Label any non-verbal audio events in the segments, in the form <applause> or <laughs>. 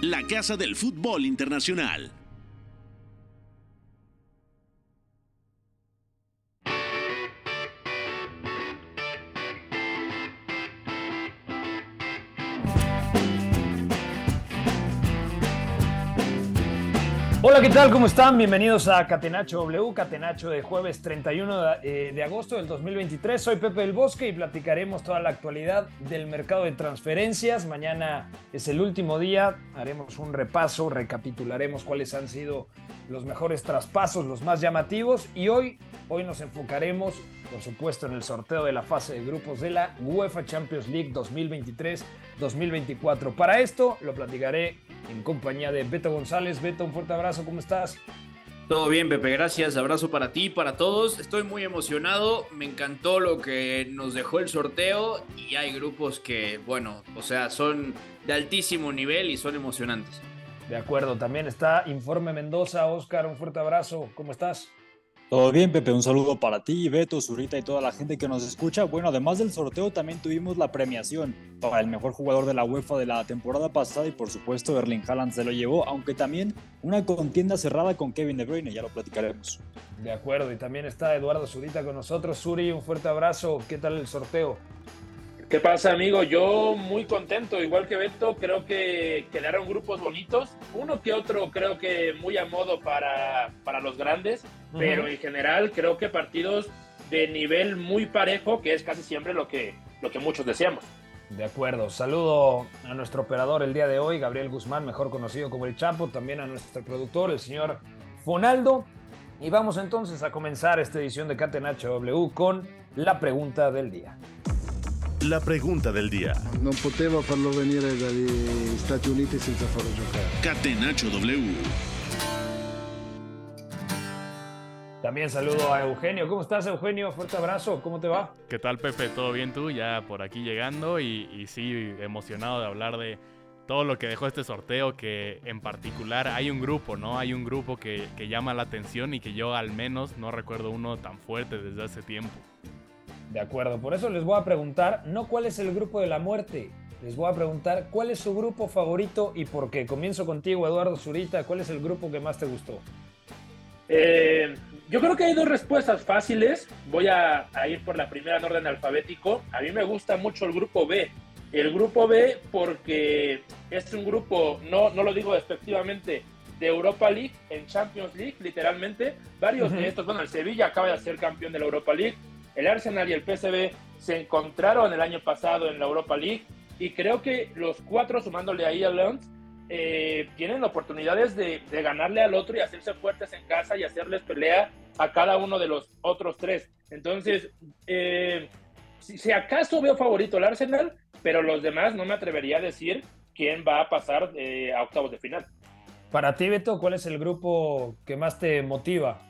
la casa del fútbol internacional. Hola, ¿qué tal? ¿Cómo están? Bienvenidos a Catenacho W, Catenacho de jueves 31 de, eh, de agosto del 2023. Soy Pepe del Bosque y platicaremos toda la actualidad del mercado de transferencias. Mañana es el último día, haremos un repaso, recapitularemos cuáles han sido los mejores traspasos, los más llamativos y hoy, hoy nos enfocaremos, por supuesto, en el sorteo de la fase de grupos de la UEFA Champions League 2023-2024. Para esto lo platicaré en compañía de Beto González. Beto, un fuerte abrazo, ¿cómo estás? Todo bien, Pepe, gracias. Abrazo para ti y para todos. Estoy muy emocionado. Me encantó lo que nos dejó el sorteo y hay grupos que, bueno, o sea, son de altísimo nivel y son emocionantes. De acuerdo, también está Informe Mendoza. Oscar, un fuerte abrazo. ¿Cómo estás? Todo bien, Pepe, un saludo para ti, Beto, Zurita y toda la gente que nos escucha. Bueno, además del sorteo, también tuvimos la premiación para el mejor jugador de la UEFA de la temporada pasada y por supuesto Erling Haaland se lo llevó, aunque también una contienda cerrada con Kevin De Bruyne, ya lo platicaremos. De acuerdo, y también está Eduardo Zurita con nosotros. Suri, un fuerte abrazo. ¿Qué tal el sorteo? ¿Qué pasa, amigo? Yo muy contento, igual que Beto, creo que quedaron grupos bonitos. Uno que otro creo que muy a modo para, para los grandes, uh -huh. pero en general creo que partidos de nivel muy parejo, que es casi siempre lo que, lo que muchos deseamos. De acuerdo. Saludo a nuestro operador el día de hoy, Gabriel Guzmán, mejor conocido como el Chapo, también a nuestro productor, el señor Fonaldo. Y vamos entonces a comenzar esta edición de Catenacho W con la pregunta del día. La pregunta del dia. Non potevo farlo venire dagli Stati Uniti senza farlo giocare. Catenaccio W. También saludo a Eugenio. ¿Cómo estás, Eugenio? Fuerte abrazo. ¿Cómo te va? ¿Qué tal, Pepe? ¿Todo bien tú? Ya por aquí llegando y, y sí, emocionado de hablar de todo lo que dejó este sorteo, que en particular hay un grupo, ¿no? Hay un grupo que, que llama la atención y que yo al menos no recuerdo uno tan fuerte desde hace tiempo. De acuerdo, por eso les voy a preguntar, no cuál es el grupo de la muerte, les voy a preguntar cuál es su grupo favorito y por qué. Comienzo contigo, Eduardo Zurita, ¿cuál es el grupo que más te gustó? Eh, yo creo que hay dos respuestas fáciles. Voy a, a, ir por la primera en orden alfabético. A mí me gusta mucho el grupo B. El grupo B porque es un grupo, no, no lo digo despectivamente, de Europa League en Champions League, literalmente. Varios uh -huh. de estos, bueno, el Sevilla acaba de ser campeón de la Europa League. El Arsenal y el PSV se encontraron el año pasado en la Europa League y creo que los cuatro, sumándole ahí a Lens, eh, tienen oportunidades de, de, ganarle al otro y hacerse fuertes en casa y hacerles pelea a cada uno de los otros tres. Entonces, eh, si, si, acaso veo favorito el Arsenal, pero los demás no me atrevería a decir quién va a pasar eh, a octavos de final. Para ti, Beto, ¿cuál es el grupo que más te motiva?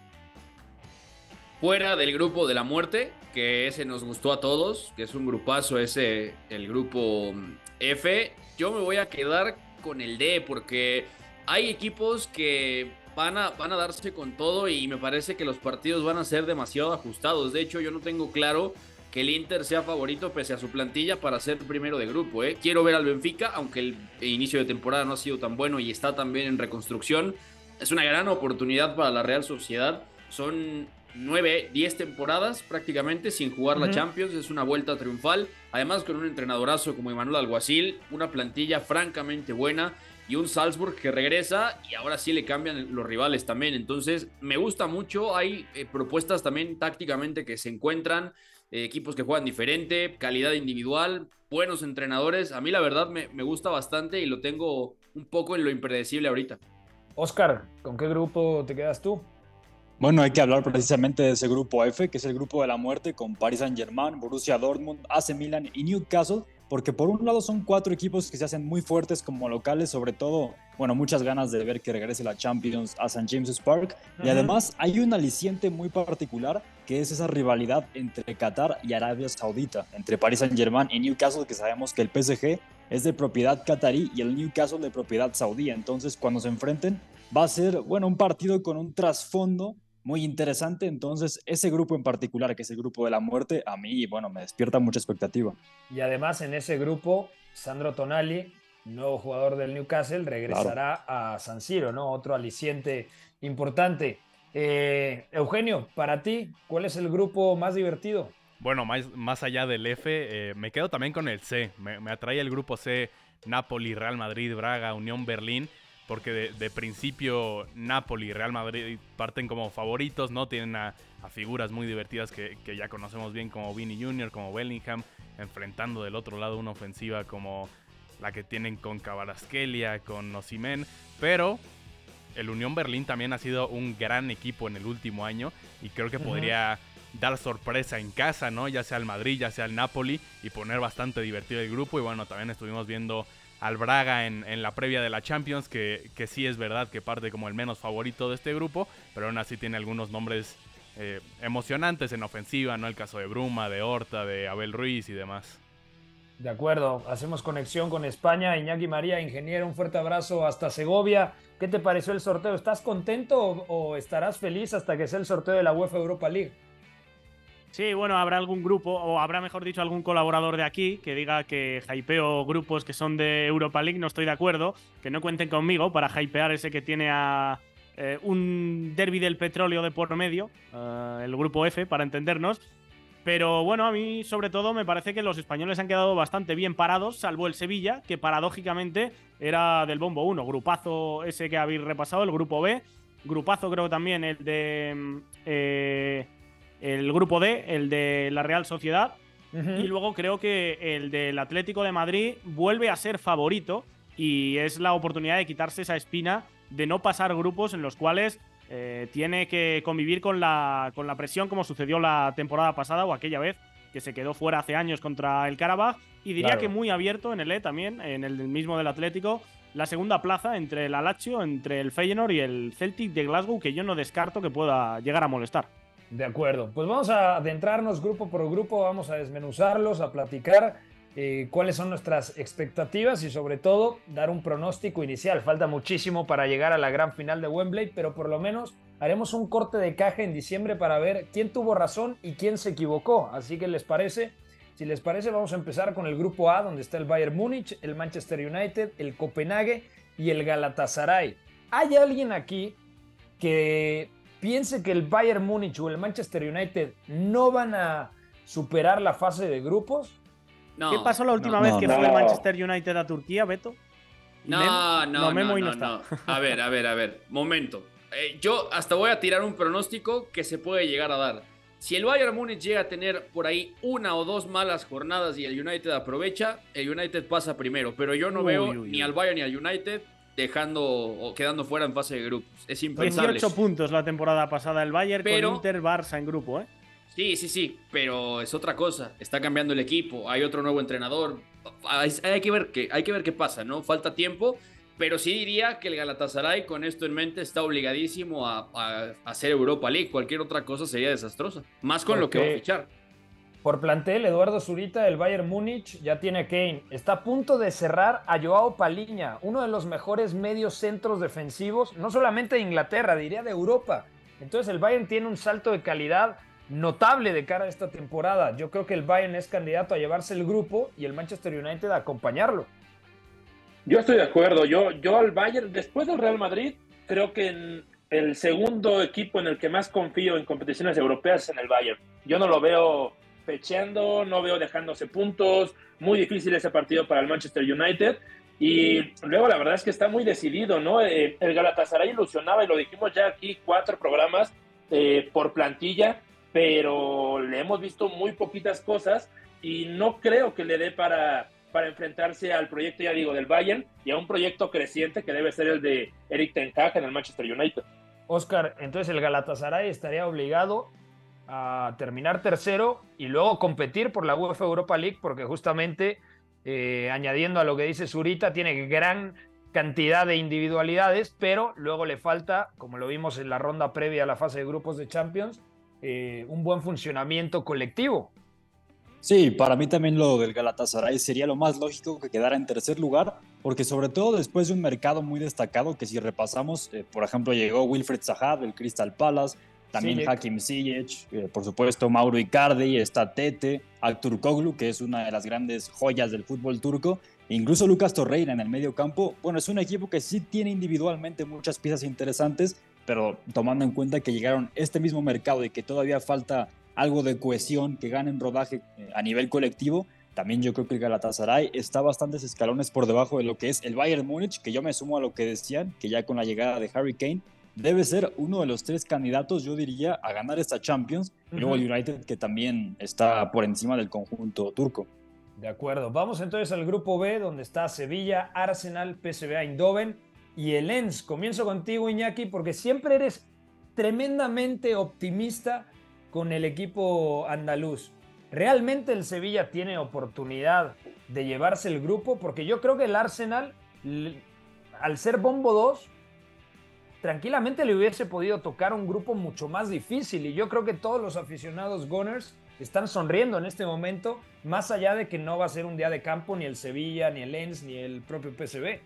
fuera del grupo de la muerte, que ese nos gustó a todos, que es un grupazo ese, el grupo F, yo me voy a quedar con el D porque hay equipos que van a, van a darse con todo y me parece que los partidos van a ser demasiado ajustados. De hecho, yo no tengo claro que el Inter sea favorito pese a su plantilla para ser primero de grupo. ¿eh? Quiero ver al Benfica, aunque el inicio de temporada no ha sido tan bueno y está también en reconstrucción. Es una gran oportunidad para la Real Sociedad. Son 9, 10 temporadas prácticamente sin jugar uh -huh. la Champions, es una vuelta triunfal, además con un entrenadorazo como Emanuel Alguacil, una plantilla francamente buena y un Salzburg que regresa y ahora sí le cambian los rivales también, entonces me gusta mucho, hay eh, propuestas también tácticamente que se encuentran, eh, equipos que juegan diferente, calidad individual, buenos entrenadores, a mí la verdad me, me gusta bastante y lo tengo un poco en lo impredecible ahorita. Oscar, ¿con qué grupo te quedas tú? Bueno, hay que hablar precisamente de ese grupo F, que es el grupo de la muerte con Paris Saint-Germain, Borussia Dortmund, AC Milan y Newcastle, porque por un lado son cuatro equipos que se hacen muy fuertes como locales, sobre todo bueno, muchas ganas de ver que regrese la Champions a St. James's Park. Y además hay un aliciente muy particular que es esa rivalidad entre Qatar y Arabia Saudita, entre Paris Saint-Germain y Newcastle, que sabemos que el PSG es de propiedad qatarí y el Newcastle de propiedad saudí. Entonces, cuando se enfrenten, va a ser, bueno, un partido con un trasfondo muy interesante. Entonces, ese grupo en particular, que es el grupo de la muerte, a mí, bueno, me despierta mucha expectativa. Y además, en ese grupo, Sandro Tonali, nuevo jugador del Newcastle, regresará a San Siro, ¿no? Otro aliciente importante. Eh, Eugenio, para ti, ¿cuál es el grupo más divertido? Bueno, más, más allá del F, eh, me quedo también con el C. Me, me, atrae el grupo C, Napoli, Real Madrid, Braga, Unión Berlín, porque de, principio Napoli y Real Madrid parten como favoritos, ¿no? Tienen a, figuras muy divertidas que, que, ya conocemos bien como Vini Jr., como Bellingham, enfrentando del otro lado una ofensiva como la que tienen con Cabarasquelia, con Osimen, pero el Unión Berlín también ha sido un gran equipo en el último año y creo que podría dar sorpresa en casa, ¿no? Ya sea el Madrid, ya sea el Napoli y poner bastante divertido el grupo y bueno, también estuvimos viendo al Braga en, la previa de la Champions, que, que, sí es verdad que parte como el menos favorito de este grupo, pero aún así tiene algunos nombres eh, emocionantes en ofensiva, ¿no? El caso de Bruma, de Horta, de Abel Ruiz y demás. De acuerdo, hacemos conexión con España. Iñaki María, ingeniero, un fuerte abrazo hasta Segovia. ¿Qué te pareció el sorteo? ¿Estás contento o, estarás feliz hasta que sea el sorteo de la UEFA Europa League? Sí, bueno, habrá algún grupo, o habrá mejor dicho algún colaborador de aquí que diga que hypeo grupos que son de Europa League, no estoy de acuerdo, que no cuenten conmigo para hypear ese que tiene a eh, un derby del petróleo de por medio, eh, el grupo F, para entendernos, pero bueno, a mí sobre todo me parece que los españoles han quedado bastante bien parados, salvo el Sevilla, que paradójicamente era del bombo 1, grupazo ese que habéis repasado, el grupo B, grupazo creo también el de mm, eh, el grupo D, el de la Real Sociedad, y luego creo que el del Atlético de Madrid vuelve a ser favorito y es la oportunidad de quitarse esa espina de no pasar grupos en los cuales eh, tiene que convivir con la, con la presión como sucedió la temporada pasada o aquella vez que se quedó fuera hace años contra el Karabakh. Y diría que muy abierto en el E también, en el mismo del Atlético, la segunda plaza entre el Alacho, entre el Feyenoord y el Celtic de Glasgow, que yo no descarto que pueda llegar a molestar. De acuerdo, pues vamos a adentrarnos grupo por grupo, vamos a desmenuzarlos, a platicar eh, cuáles son nuestras expectativas y sobre todo dar un pronóstico inicial. Falta muchísimo para llegar a la gran final de Wembley, pero por lo menos haremos un corte de caja en diciembre para ver quién tuvo razón y quién se equivocó. Así que les parece, si les parece, vamos a empezar con el grupo A, donde está el Bayern Múnich, el Manchester United, el Copenhague y el Galatasaray. ¿Hay alguien aquí que piense que el Bayern Múnich o el Manchester United no van a superar la fase de grupos? ¿Qué pasó la última vez que fue el Manchester United a Turquía, Beto? No, no, no, no, <laughs> A ver, a ver, a ver. Momento. Eh, yo hasta voy a tirar un pronóstico que se puede llegar a dar. Si el Bayern Múnich llega a tener por ahí una o dos malas jornadas y el United aprovecha, el United pasa primero. Pero yo no veo ni al Bayern ni al United dejando o quedando fuera en fase de grupos. Es impensable. 18 puntos la temporada pasada el Bayern con Inter Barça en grupo, ¿eh? Sí, sí, sí, pero es otra cosa. Está cambiando el equipo, hay otro nuevo entrenador. Hay, que, ver qué, hay que ver qué pasa, ¿no? Falta tiempo, pero sí diría que el Galatasaray con esto en mente está obligadísimo a, hacer Europa League. Cualquier otra cosa sería desastrosa, más con lo que va a fichar. Por plantel, Eduardo Zurita, el Bayern Múnich ya tiene Kane. Está a punto de cerrar a Joao Paliña, uno de los mejores medios centros defensivos, no solamente de Inglaterra, diría de Europa. Entonces el Bayern tiene un salto de calidad notable de cara a esta temporada. Yo creo que el Bayern es candidato a llevarse el grupo y el Manchester United a acompañarlo. Yo estoy de acuerdo. Yo, yo al Bayern, después del Real Madrid, creo que en el segundo equipo en el que más confío en competiciones europeas es en el Bayern. Yo no lo veo pecheando, no veo dejándose puntos. Muy difícil ese partido para el Manchester United. Y luego la verdad es que está muy decidido, ¿no? Eh, el Galatasaray ilusionaba, y lo dijimos ya aquí, cuatro programas eh, por plantilla pero le hemos visto muy poquitas cosas y no creo que le dé para, para enfrentarse al proyecto, ya digo, del Bayern y a un proyecto creciente que debe ser el de Eric Ten Hag en el Manchester United. Oscar, entonces el Galatasaray estaría obligado a terminar tercero y luego competir por la UEFA Europa League porque justamente, eh, añadiendo a lo que dice Zurita, tiene gran cantidad de individualidades, pero luego le falta, como lo vimos en la ronda previa a la fase de grupos de Champions, eh, un buen funcionamiento colectivo. Sí, para mí también lo del Galatasaray sería lo más lógico que quedara en tercer lugar, porque sobre todo después de un mercado muy destacado que si repasamos, eh, por ejemplo, llegó Wilfred Zaha del Crystal Palace, también Hakim Ziyech, eh, por supuesto Mauro Icardi, está Tete, Artur Koglu, que es una de las grandes joyas del fútbol turco, incluso Lucas Torreira en el medio campo. Bueno, es un equipo que sí tiene individualmente muchas piezas interesantes, pero tomando en cuenta que llegaron este mismo mercado y que todavía falta algo de cohesión, que ganen rodaje eh, a nivel colectivo, también yo creo que el Galatasaray está bastantes escalones por debajo de lo que es el Bayern Múnich, que yo me sumo a lo que decían, que ya con la llegada de Harry Kane debe ser uno de los tres candidatos, yo diría, a ganar esta Champions. Y luego el United, que también está por encima del conjunto turco. De acuerdo. Vamos entonces al grupo B, donde está Sevilla, Arsenal, PSV Eindhoven y el Lens. Comienzo contigo, Iñaki, porque siempre eres tremendamente optimista con el equipo andaluz. ¿Realmente el Sevilla tiene oportunidad de llevarse el grupo? Porque yo creo que el Arsenal, al ser bombo 2, tranquilamente le hubiese podido tocar un grupo mucho más difícil. Y yo creo que todos los aficionados Gunners están sonriendo en este momento, más allá de que no va a ser un día de campo ni el Sevilla, ni el Lens, ni el propio PSV.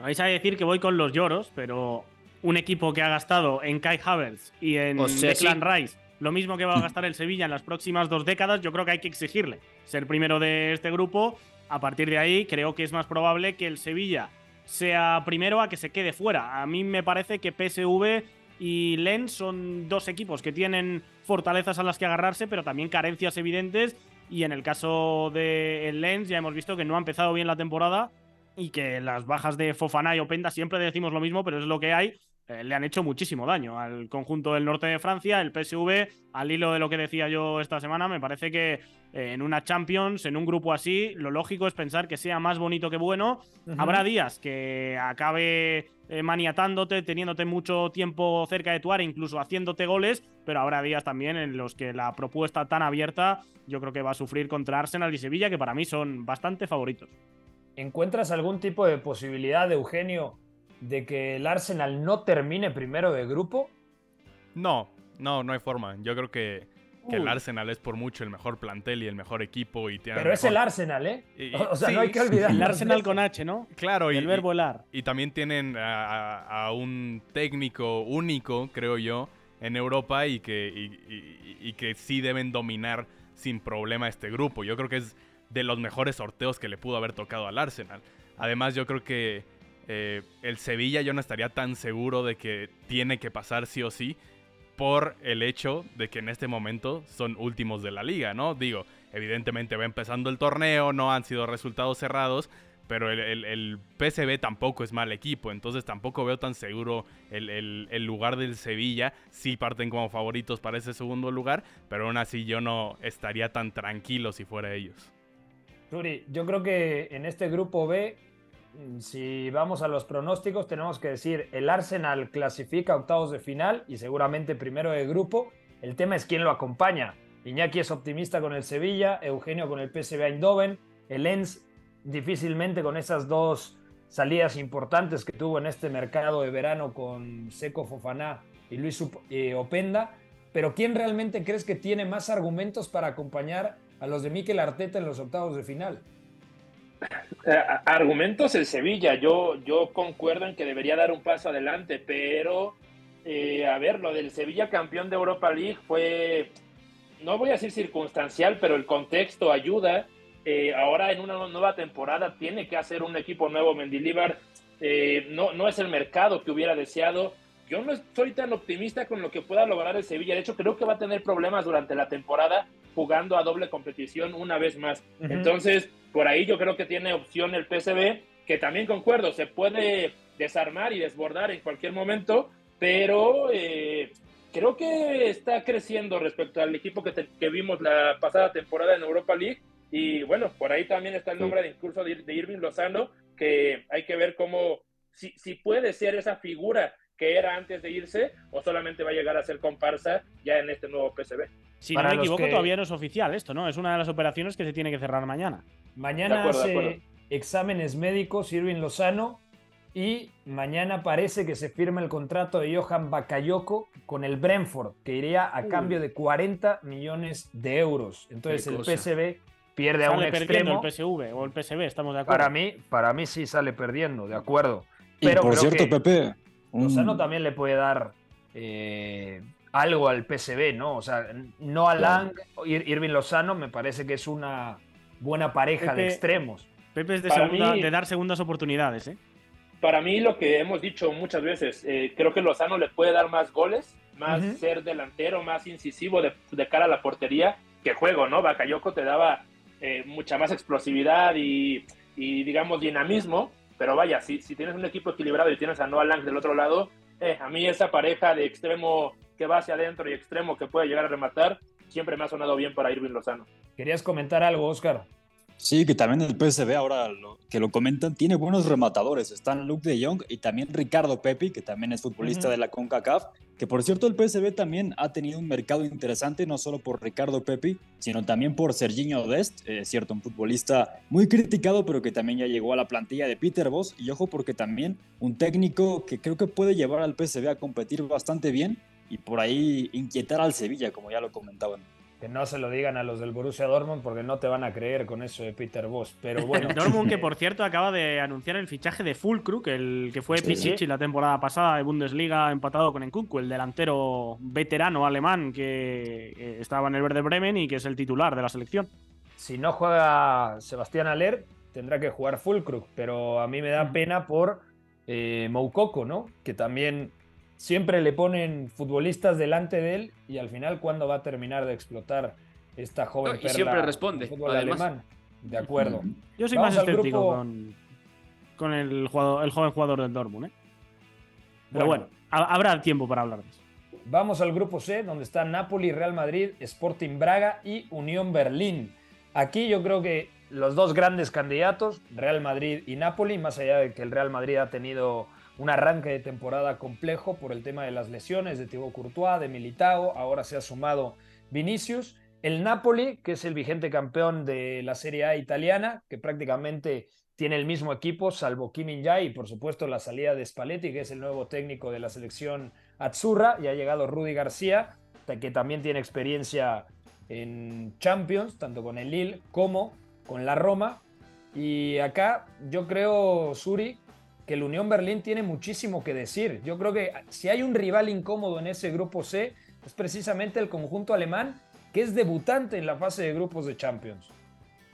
Vais a decir que voy con los lloros, pero un equipo que ha gastado en Kai Havertz y en Declan Rice lo mismo que va a gastar el Sevilla en las próximas dos décadas, yo creo que hay que exigirle ser primero de este grupo. A partir de ahí, creo que es más probable que el Sevilla sea primero a que se quede fuera. A mí me parece que PSV y Lens son dos equipos que tienen fortalezas a las que agarrarse, pero también carencias evidentes. Y en el caso de Lens ya hemos visto que no ha empezado bien la temporada y que las bajas de Fofana y Openda siempre decimos lo mismo, pero es lo que hay. Eh, le han hecho muchísimo daño al conjunto del norte de Francia, el PSV, al hilo de lo que decía yo esta semana, me parece que eh, en una Champions, en un grupo así, lo lógico es pensar que sea más bonito que bueno. Habrá días que acabe eh, maniatándote, teniéndote mucho tiempo cerca de tu área, incluso haciéndote goles, pero habrá días también en los que la propuesta tan abierta yo creo que va a sufrir contra Arsenal y Sevilla, que para mí son bastante favoritos. ¿Encuentras algún tipo de posibilidad, de Eugenio, de que el Arsenal no termine primero de grupo? No, no, no hay forma. Yo creo que, el Arsenal es por mucho el mejor plantel y el mejor equipo. Y Pero es el Arsenal, ¿eh? <laughs> o sea, no hay que olvidar. El Arsenal con H, ¿no? Claro. y, el verbo helar. Y, también tienen a, un técnico único, creo yo, en Europa y que, y que sí deben dominar sin problema este grupo. Yo creo que es de los mejores sorteos que le pudo haber tocado al Arsenal. Además, yo creo que eh, el Sevilla yo no estaría tan seguro de que tiene que pasar sí o sí por el hecho de que en este momento son últimos de la liga, ¿no? Digo, evidentemente va empezando el torneo, no han sido resultados cerrados, pero el, PSV tampoco es mal equipo, entonces tampoco veo tan seguro el, lugar del Sevilla. Sí parten como favoritos para ese segundo lugar, pero aún así yo no estaría tan tranquilo si fuera ellos. Turi, yo creo que en este grupo B si vamos a los pronósticos, tenemos que decir, el Arsenal clasifica octavos de final y seguramente primero de grupo. El tema es quién lo acompaña. Iñaki es optimista con el Sevilla, Eugenio con el PSV Eindhoven, el Lens difícilmente con esas dos salidas importantes que tuvo en este mercado de verano con Seco Fofaná y Luis Openda. Pero ¿quién realmente crees que tiene más argumentos para acompañar a los de Mikel Arteta en los octavos de final? Eh, argumentos el Sevilla, yo, yo concuerdo en que debería dar un paso adelante, pero eh, a ver, lo del Sevilla campeón de Europa League fue, no voy a decir circunstancial, pero el contexto ayuda. Eh, ahora en una nueva temporada tiene que hacer un equipo nuevo Mendilibar, no, no es el mercado que hubiera deseado. Yo no estoy tan optimista con lo que pueda lograr el Sevilla. De hecho, creo que va a tener problemas durante la temporada jugando a doble competición una vez más. Entonces, por ahí yo creo que tiene opción el PSV, que también concuerdo, se puede desarmar y desbordar en cualquier momento, pero eh, creo que está creciendo respecto al equipo que, que, vimos la pasada temporada en Europa League. Y bueno, por ahí también está el nombre de incluso de, Irving Lozano, que hay que ver cómo, si, si puede ser esa figura que era antes de irse o solamente va a llegar a ser comparsa ya en este nuevo PSV. Si no me equivoco, todavía no es oficial esto, ¿no? Es una de las operaciones que se tiene que cerrar mañana. Mañana hace exámenes médicos Irving Lozano Y mañana parece que se firma el contrato de Johan Bakayoko con el Brentford, que iría a cambio de 40 millones de euros. Entonces el PSV pierde a un extremo. el PSV o el PSV, estamos de acuerdo. Para mí, para mí sí sale perdiendo, de acuerdo. Pero por cierto, Pepe. Lozano también le puede dar eh, algo al PSV, ¿no? O sea, no a Lang, Irving Lozano me parece que es una buena pareja de extremos. Pepe es de, dar segundas oportunidades, ¿eh? Para mí, lo que hemos dicho muchas veces, eh, creo que Lozano le puede dar más goles, más ser delantero, más incisivo de, cara a la portería que juego, ¿no? Bakayoko te daba eh, mucha más explosividad y, digamos, dinamismo, pero vaya, si, si tienes un equipo equilibrado y tienes a Noah Lang del otro lado, eh, a mí esa pareja de extremo que va hacia adentro y extremo que puede llegar a rematar, siempre me ha sonado bien para Irving Lozano. ¿Querías comentar algo, Oscar? Sí, que también el PSV ahora que lo comentan, tiene buenos rematadores. Están Luke de Jong y también Ricardo Pepi, que también es futbolista de la CONCACAF. Que por cierto, el PSV también ha tenido un mercado interesante, no solo por Ricardo Pepi, sino también por Serginho Dest, es cierto, un futbolista muy criticado, pero que también ya llegó a la plantilla de Peter Boss. Y ojo, porque también un técnico que creo que puede llevar al PSV a competir bastante bien y por ahí inquietar al Sevilla, como ya lo comentaban que no se lo digan a los del Borussia Dortmund porque no te van a creer con eso de Peter Boss. Pero <laughs> bueno. Dortmund que por cierto acaba de anunciar el fichaje de Fulkrug, el que fue Pichichi la temporada pasada de Bundesliga empatado con Nkunku, el delantero veterano alemán que estaba en el Verde Bremen y que es el titular de la selección. Si no juega Sebastián Aller, tendrá que jugar Fulkrug, pero a mí me da pena por eh, Moukoko, ¿no? Que también siempre le ponen futbolistas delante de él y al final cuándo va a terminar de explotar esta joven y siempre responde fútbol alemán. De acuerdo. Yo soy más escéptico con, el, jugador, el joven jugador del Dortmund. ¿eh? Pero bueno, habrá tiempo para hablar de eso. Vamos al grupo C, donde están Napoli, Real Madrid, Sporting Braga y Unión Berlín. Aquí yo creo que los dos grandes candidatos, Real Madrid y Napoli, más allá de que el Real Madrid ha tenido un arranque de temporada complejo por el tema de las lesiones de Thibaut Courtois, de Militao, ahora se ha sumado Vinicius. El Napoli, que es el vigente campeón de la Serie A italiana, que prácticamente tiene el mismo equipo, salvo Kim min y por supuesto la salida de Spalletti, que es el nuevo técnico de la selección Azzurra, y ha llegado Rudy García, que también tiene experiencia en Champions, tanto con el Lille como con la Roma. Y acá yo creo, Suri, que el Unión Berlín tiene muchísimo que decir. Yo creo que si hay un rival incómodo en ese grupo C, es precisamente el conjunto alemán, que es debutante en la fase de grupos de Champions.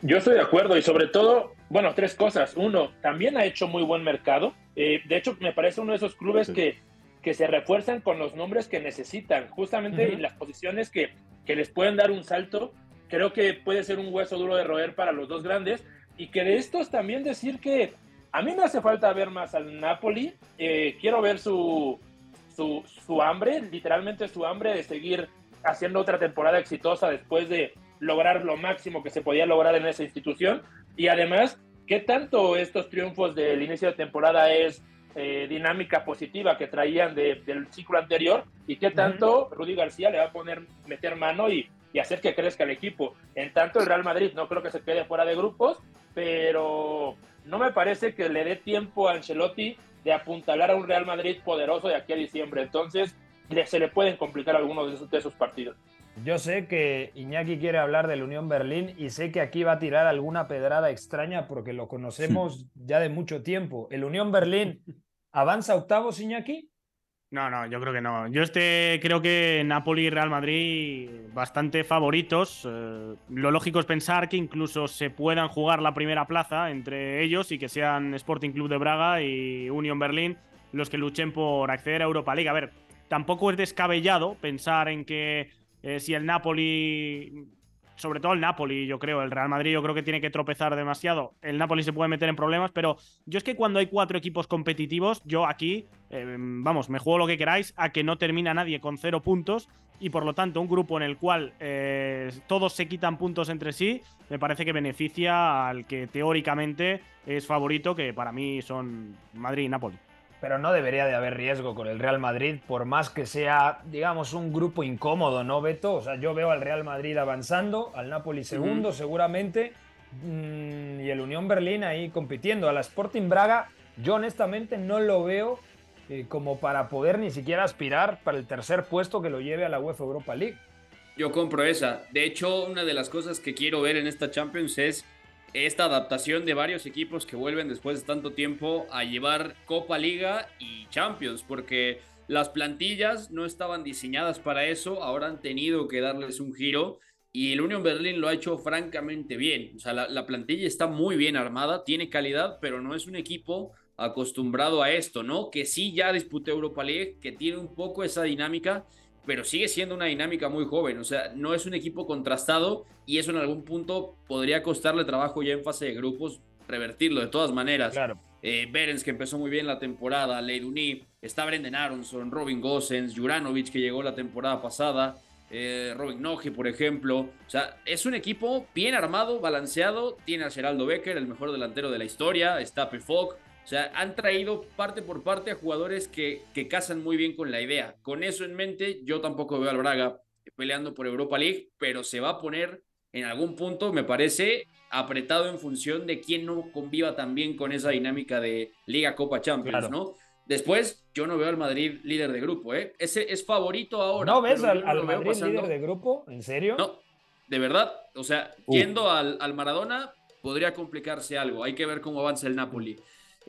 Yo estoy de acuerdo y sobre todo, bueno, tres cosas. Uno, también ha hecho muy buen mercado. Eh, de hecho, me parece uno de esos clubes que, que se refuerzan con los nombres que necesitan, justamente en las posiciones que, que les pueden dar un salto. Creo que puede ser un hueso duro de roer para los dos grandes y que de estos también decir que a mí me hace falta ver más al Napoli. Eh, quiero ver su, su, hambre, literalmente su hambre de seguir haciendo otra temporada exitosa después de lograr lo máximo que se podía lograr en esa institución. Y además, ¿qué tanto estos triunfos del inicio de temporada es eh, dinámica positiva que traían del ciclo anterior? ¿Y qué tanto Rudy García le va a poner, meter mano y, y hacer que crezca el equipo? En tanto, el Real Madrid no creo que se quede fuera de grupos, pero no me parece que le dé tiempo a Ancelotti de apuntalar a un Real Madrid poderoso de aquí a diciembre. Entonces, se le pueden complicar algunos de esos, partidos. Yo sé que Iñaki quiere hablar del Unión Berlín y sé que aquí va a tirar alguna pedrada extraña porque lo conocemos <laughs> ya de mucho tiempo. ¿El Unión Berlín avanza octavos, Iñaki? No, no, yo creo que no. Yo este creo que Napoli y Real Madrid bastante favoritos. Eh, lo lógico es pensar que incluso se puedan jugar la primera plaza entre ellos y que sean Sporting Club de Braga y Union Berlin los que luchen por acceder a Europa League. A ver, tampoco es descabellado pensar en que eh, si el Napoli sobre todo el Napoli, yo creo. El Real Madrid yo creo que tiene que tropezar demasiado. El Napoli se puede meter en problemas, pero yo es que cuando hay cuatro equipos competitivos, yo aquí, eh, vamos, me juego lo que queráis a que no termina nadie con cero puntos y por lo tanto un grupo en el cual eh, todos se quitan puntos entre sí, me parece que beneficia al que teóricamente es favorito, que para mí son Madrid y Napoli pero no debería de haber riesgo con el Real Madrid, por más que sea, digamos, un grupo incómodo, ¿no, Beto? O sea, yo veo al Real Madrid avanzando, al Napoli segundo, seguramente, mm, y el Unión Berlín ahí compitiendo. A la Sporting Braga, yo honestamente no lo veo eh, como para poder ni siquiera aspirar para el tercer puesto que lo lleve a la UEFA Europa League. Yo compro esa. De hecho, una de las cosas que quiero ver en esta Champions es esta adaptación de varios equipos que vuelven después de tanto tiempo a llevar Copa Liga y Champions, porque las plantillas no estaban diseñadas para eso, ahora han tenido que darles un giro y el Union Berlin lo ha hecho francamente bien. O sea, la, plantilla está muy bien armada, tiene calidad, pero no es un equipo acostumbrado a esto, ¿no? Que sí ya disputó Europa League, que tiene un poco esa dinámica, pero sigue siendo una dinámica muy joven. O sea, no es un equipo contrastado y eso en algún punto podría costarle trabajo ya en fase de grupos revertirlo de todas maneras. Claro. Eh, Berens, que empezó muy bien la temporada, Leiduni, está Brendan Aronson, Robin Gosens, Juranovic, que llegó la temporada pasada eh, Robin Noji, por ejemplo. O sea, es un equipo bien armado, balanceado. Tiene a Geraldo Becker, el mejor delantero de la historia. Está Pefok. O sea, han traído parte por parte a jugadores que, que casan muy bien con la idea. Con eso en mente, yo tampoco veo al Braga peleando por Europa League, pero se va a poner en algún punto, me parece, apretado en función de quién no conviva también con esa dinámica de Liga Copa Champions, ¿no? Después, yo no veo al Madrid líder de grupo, ¿eh? Ese es favorito ahora. ¿No ves al, Madrid líder de grupo? ¿En serio? No, de verdad. O sea, yendo al, al, Maradona, podría complicarse algo. Hay que ver cómo avanza el Napoli.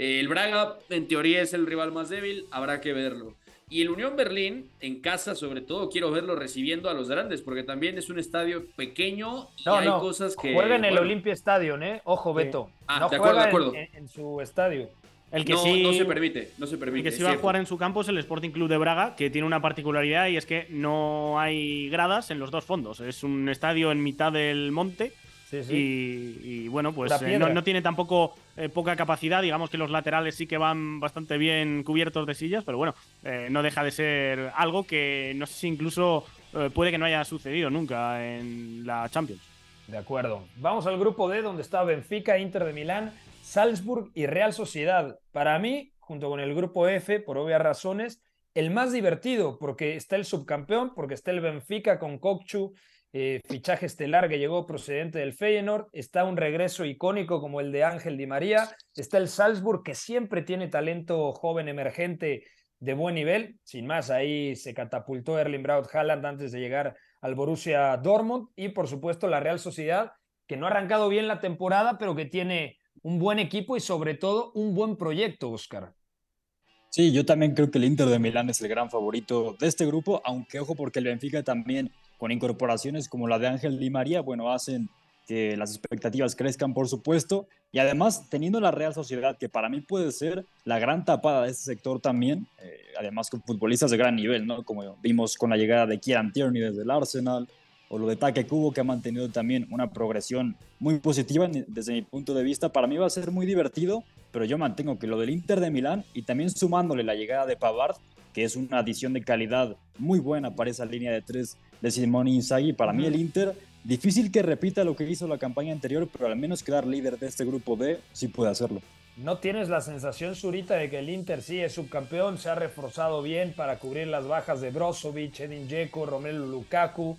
El Braga, en teoría, es el rival más débil. Habrá que verlo. Y el Unión Berlín, en casa sobre todo, quiero verlo recibiendo a los grandes, porque también es un estadio pequeño y hay cosas que... Juega en el Olimpia Stadium, ¿eh? Ojo, Beto. Ah, no de acuerdo, de acuerdo. en, su estadio. El que no, sí, no se permite, no se permite. El que sí va a jugar en su campo es el Sporting Club de Braga, que tiene una particularidad y es que no hay gradas en los dos fondos. Es un estadio en mitad del monte. Sí, sí. Y, bueno, pues eh, no, tiene tampoco eh, poca capacidad. Digamos que los laterales sí que van bastante bien cubiertos de sillas, pero bueno, eh, no deja de ser algo que no sé si incluso puede que no haya sucedido nunca en la Champions. De acuerdo. Vamos al grupo D, donde está Benfica, Inter de Milán, Salzburg y Real Sociedad. Para mí, junto con el grupo F, por obvias razones, el más divertido, porque está el subcampeón, porque está el Benfica con Kokchu, eh, fichaje estelar que llegó procedente del Feyenoord, está un regreso icónico como el de Ángel Di María, está el Salzburg que siempre tiene talento joven emergente de buen nivel, sin más, ahí se catapultó Erling Braut Haaland antes de llegar al Borussia Dortmund. Y por supuesto la Real Sociedad que no ha arrancado bien la temporada, pero que tiene un buen equipo y sobre todo un buen proyecto, Oscar. Sí, yo también creo que el Inter de Milán es el gran favorito de este grupo, aunque ojo porque el Benfica también con incorporaciones como la de Ángel Di María, bueno, hacen que las expectativas crezcan, por supuesto, y además teniendo la Real Sociedad, que para mí puede ser la gran tapada de este sector también, eh, además con futbolistas de gran nivel, ¿no? Como vimos con la llegada de Kieran Tierney desde el Arsenal, o lo de Taque Cubo, que ha mantenido también una progresión muy positiva desde mi punto de vista. Para mí va a ser muy divertido, pero yo mantengo que lo del Inter de Milán y también sumándole la llegada de Pavard, que es una adición de calidad muy buena para esa línea de tres de Simone Inzaghi. Para mí el Inter, difícil que repita lo que hizo la campaña anterior, pero al menos quedar líder de este grupo D sí puede hacerlo. ¿No tienes la sensación, Zurita, de que el Inter sí es subcampeón, se ha reforzado bien para cubrir las bajas de Brozovic, Edin Dzeko, Romelu Lukaku?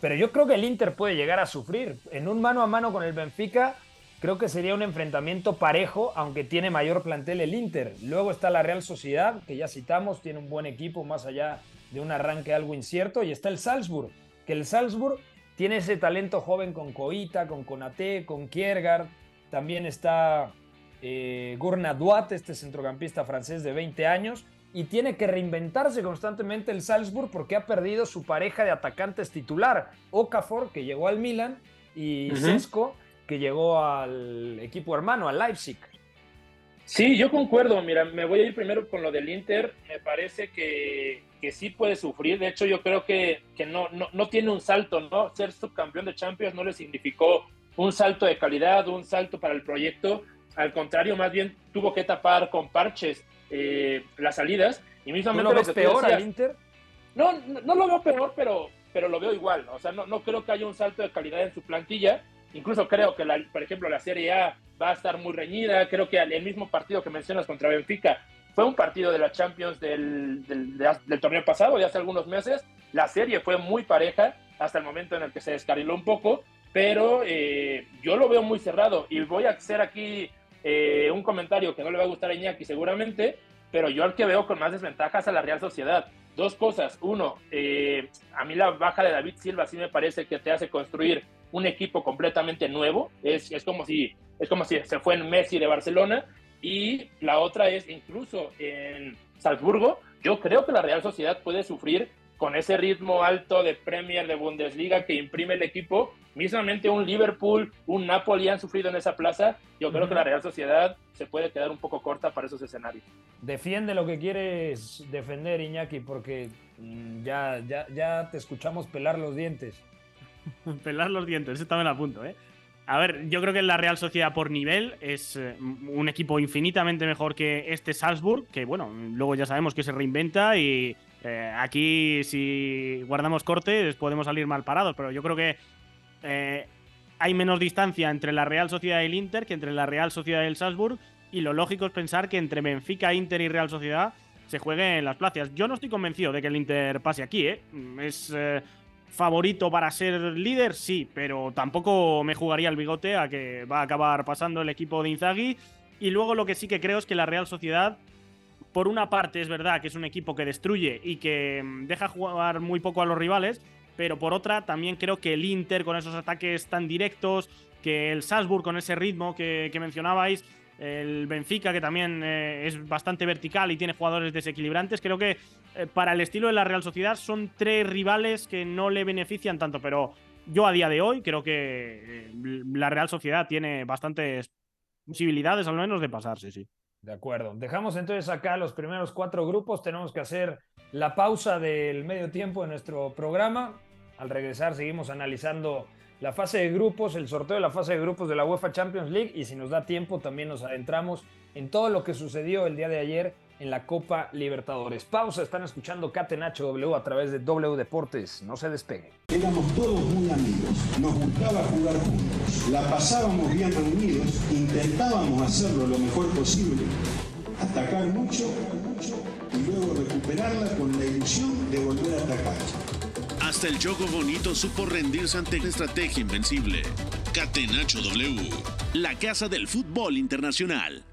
Pero yo creo que el Inter puede llegar a sufrir. En un mano a mano con el Benfica, creo que sería un enfrentamiento parejo, aunque tiene mayor plantel el Inter. Luego está la Real Sociedad, que ya citamos, tiene un buen equipo más allá de un arranque algo incierto. Y está el Salzburg, que el Salzburg tiene ese talento joven con Coita, con Konate, con Kiergaard. También está eh, Gurna Duat, este centrocampista francés de 20 años y tiene que reinventarse constantemente el Salzburg porque ha perdido su pareja de atacantes titular, Okafor, que llegó al Milan, y uh que llegó al equipo hermano, al Leipzig. Sí, yo concuerdo. Mira, me voy a ir primero con lo del Inter. Me parece que, que sí puede sufrir. De hecho, yo creo que, que no, no, no, tiene un salto, ¿no? Ser subcampeón de Champions no le significó un salto de calidad, un salto para el proyecto. Al contrario, más bien tuvo que tapar con parches eh, las salidas. Y mismamente ¿No lo ves peor al Inter? No, no, lo veo peor, pero, pero lo veo igual. O sea, no, no creo que haya un salto de calidad en su plantilla. Incluso creo que, la, por ejemplo, la Serie A va a estar muy reñida. Creo que el mismo partido que mencionas contra Benfica fue un partido de la Champions del, del, torneo pasado, de hace algunos meses. La serie fue muy pareja hasta el momento en el que se descarriló un poco, pero eh, yo lo veo muy cerrado y voy a hacer aquí eh, un comentario que no le va a gustar a Iñaki seguramente, pero yo al que veo con más desventajas a la Real Sociedad. Dos cosas. Uno, eh, a mí la baja de David Silva sí me parece que te hace construir un equipo completamente nuevo. Es, es, como, si, es como si se fue en Messi de Barcelona. Y la otra es, incluso en Salzburgo, yo creo que la Real Sociedad puede sufrir con ese ritmo alto de Premier, de Bundesliga que imprime el equipo, mismamente un Liverpool, un Napoli han sufrido en esa plaza, yo creo que la Real Sociedad se puede quedar un poco corta para esos escenarios. Defiende lo que quieres defender, Iñaki, porque mm, ya, ya, ya te escuchamos pelar los dientes. <laughs> pelar los dientes, eso también apunto, ¿eh? A ver, yo creo que la Real Sociedad por nivel es eh, un equipo infinitamente mejor que este Salzburg, que bueno, luego ya sabemos que se reinventa y eh, aquí si guardamos cortes podemos salir mal parados, pero yo creo que eh, hay menos distancia entre la Real Sociedad y el Inter que entre la Real Sociedad y el Salzburg y lo lógico es pensar que entre Benfica, Inter y Real Sociedad se jueguen en las plazas. Yo no estoy convencido de que el Inter pase aquí, ¿eh? Es favorito para ser líder, sí, pero tampoco me jugaría el bigote a que va a acabar pasando el equipo de Inzaghi. Y luego lo que sí que creo es que la Real Sociedad, por una parte es verdad que es un equipo que destruye y que mm, deja jugar muy poco a los rivales, pero por otra también creo que el Inter con esos ataques tan directos, que el Salzburg con ese ritmo que, mencionabais, el Benfica que también eh, es bastante vertical y tiene jugadores desequilibrantes, creo que eh, para el estilo de la Real Sociedad son tres rivales que no le benefician tanto, pero yo a día de hoy creo que eh, la Real Sociedad tiene bastantes posibilidades al menos de pasarse, sí. De acuerdo. Dejamos entonces acá los primeros cuatro grupos. Tenemos que hacer la pausa del medio tiempo de nuestro programa. Al regresar seguimos analizando la fase de grupos, el sorteo de la fase de grupos de la UEFA Champions League y si nos da tiempo también nos adentramos en todo lo que sucedió el día de ayer en la Copa Libertadores. Pausa, están escuchando Catenacho W a través de W Deportes. No se despeguen. Éramos todos muy amigos, nos gustaba jugar juntos, la pasábamos bien reunidos, intentábamos hacerlo lo mejor posible, atacar mucho, mucho y luego recuperarla con la ilusión de volver a atacar. Hasta el Choco Bonito supo rendirse ante una estrategia invencible. Catenacho W, la casa del fútbol internacional.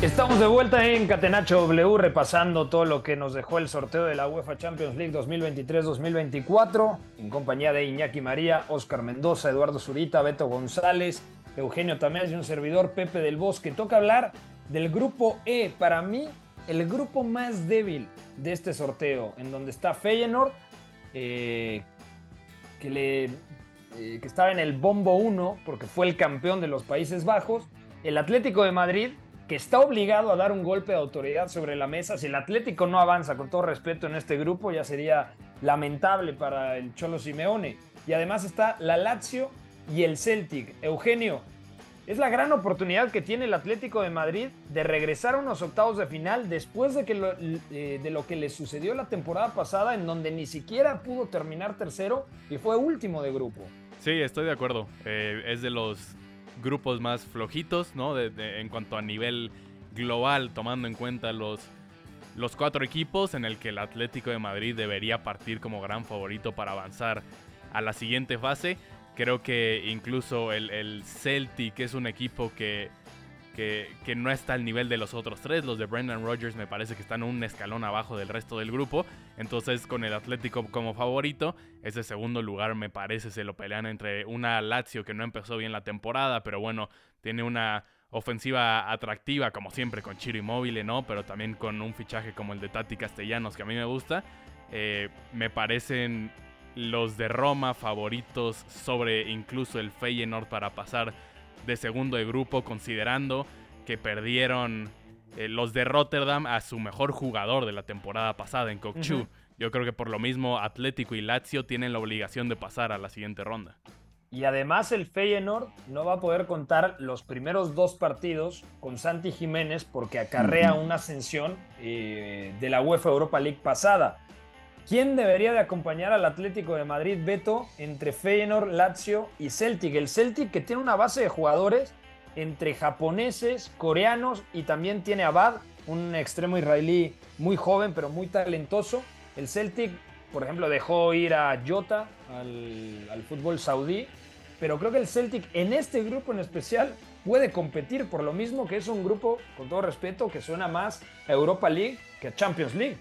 Estamos de vuelta en Catenacho W repasando todo lo que nos dejó el sorteo de la UEFA Champions League 2023-2024 en compañía de Iñaki María, Oscar Mendoza, Eduardo Zurita, Beto González, Eugenio Tamés y un servidor Pepe del Bosque. Toca hablar del grupo E, para mí el grupo más débil de este sorteo, en donde está Feyenoord, eh, que, le, eh, que estaba en el bombo 1 porque fue el campeón de los Países Bajos, el Atlético de Madrid, que está obligado a dar un golpe de autoridad sobre la mesa. Si el Atlético no avanza, con todo respeto, en este grupo, ya sería lamentable para el Cholo Simeone. Y además está la Lazio y el Celtic. Eugenio, es la gran oportunidad que tiene el Atlético de Madrid de regresar a unos octavos de final después de, que lo, eh, de lo que le sucedió la temporada pasada, en donde ni siquiera pudo terminar tercero y fue último de grupo. Sí, estoy de acuerdo. Eh, es de los grupos más flojitos, ¿no? en cuanto a nivel global, tomando en cuenta los, los cuatro equipos en el que el Atlético de Madrid debería partir como gran favorito para avanzar a la siguiente fase. Creo que incluso el, el Celtic es un equipo que que, no está al nivel de los otros tres. Los de Brendan Rodgers me parece que están un escalón abajo del resto del grupo. Entonces, con el Atlético como favorito, ese segundo lugar me parece se lo pelean entre una Lazio que no empezó bien la temporada, pero bueno, tiene una ofensiva atractiva, como siempre, con Chiro Immobile, ¿no? Pero también con un fichaje como el de Tati Castellanos, que a mí me gusta. Eh, me parecen los de Roma favoritos sobre incluso el Feyenoord para pasar de segundo de grupo, considerando que perdieron eh, los de Rotterdam a su mejor jugador de la temporada pasada en Kokchu. Yo creo que por lo mismo Atlético y Lazio tienen la obligación de pasar a la siguiente ronda. Y además el Feyenoord no va a poder contar los primeros dos partidos con Santi Jiménez porque acarrea una ascensión eh, de la UEFA Europa League pasada. ¿Quién debería de acompañar al Atlético de Madrid, Beto, entre Feyenoord, Lazio y Celtic? El Celtic que tiene una base de jugadores entre japoneses, coreanos y también tiene Abad, un extremo israelí muy joven pero muy talentoso. El Celtic, por ejemplo, dejó ir a Jota al, fútbol saudí pero creo que el Celtic en este grupo en especial puede competir por lo mismo que es un grupo, con todo respeto, que suena más a Europa League que a Champions League.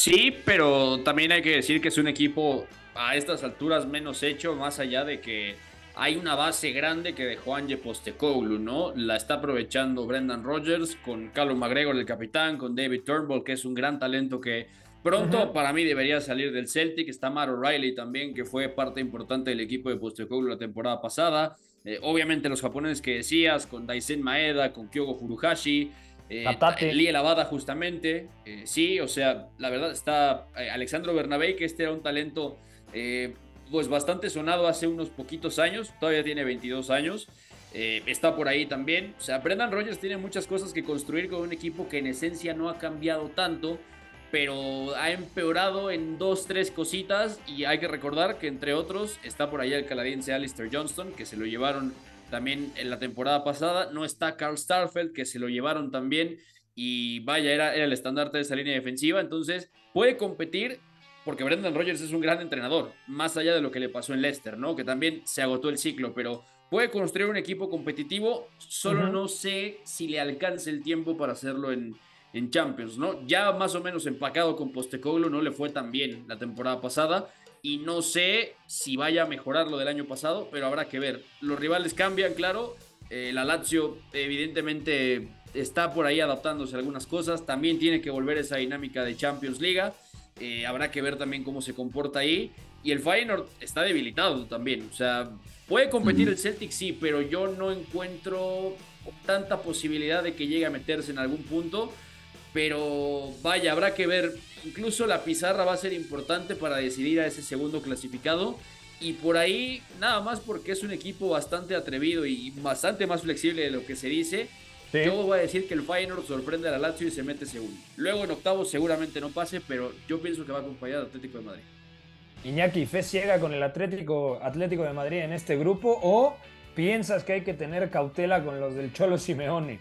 Sí, pero también hay que decir que es un equipo a estas alturas menos hecho, más allá de que hay una base grande que dejó Ange Postecoglou, ¿no? La está aprovechando Brendan Rodgers con Carlos McGregor, el capitán, con David Turnbull, que es un gran talento que pronto para mí debería salir del Celtic. Está Matt O'Reilly también, que fue parte importante del equipo de Postecoglou la temporada pasada. Eh, obviamente los japoneses que decías, con Daisen Maeda, con Kyogo Furuhashi, eh, Lavada justamente. Eh, sí, o sea, la verdad está eh, Alexandro Bernabé, que este era un talento pues bastante sonado hace unos poquitos años, todavía tiene 22 años. está por ahí también. O sea, Brendan Rogers tiene muchas cosas que construir con un equipo que en esencia no ha cambiado tanto, pero ha empeorado en dos, tres cositas. Y hay que recordar que, entre otros, está por ahí el canadiense Alistair Johnston, que se lo llevaron también en la temporada pasada. No está Carl Starfeld, que se lo llevaron también. Y vaya, era, era el estandarte de esa línea defensiva. Entonces, puede competir porque Brendan Rodgers es un gran entrenador, más allá de lo que le pasó en Leicester, ¿no? Que también se agotó el ciclo, pero puede construir un equipo competitivo, solo no sé si le alcance el tiempo para hacerlo en, en Champions, ¿no? Ya más o menos empacado con Postecoglou, no le fue tan bien la temporada pasada, y no sé si vaya a mejorar lo del año pasado, pero habrá que ver. Los rivales cambian, claro. Eh, la Lazio evidentemente está por ahí adaptándose a algunas cosas. También tiene que volver esa dinámica de Champions League. Eh, habrá que ver también cómo se comporta ahí. Y el Feyenoord está debilitado también. O sea, puede competir el Celtic, sí, pero yo no encuentro tanta posibilidad de que llegue a meterse en algún punto. Pero vaya, habrá que ver Incluso la pizarra va a ser importante para decidir a ese segundo clasificado. Y por ahí, nada más porque es un equipo bastante atrevido y bastante más flexible de lo que se dice. Yo voy a decir que el Feyenoord sorprende a la Lazio y se mete segundo. Luego en octavo seguramente no pase, pero yo pienso que va a acompañar al Atlético de Madrid. Iñaki, ¿fe ciega con el Atlético, Atlético de Madrid en este grupo o piensas que hay que tener cautela con los del Cholo Simeone?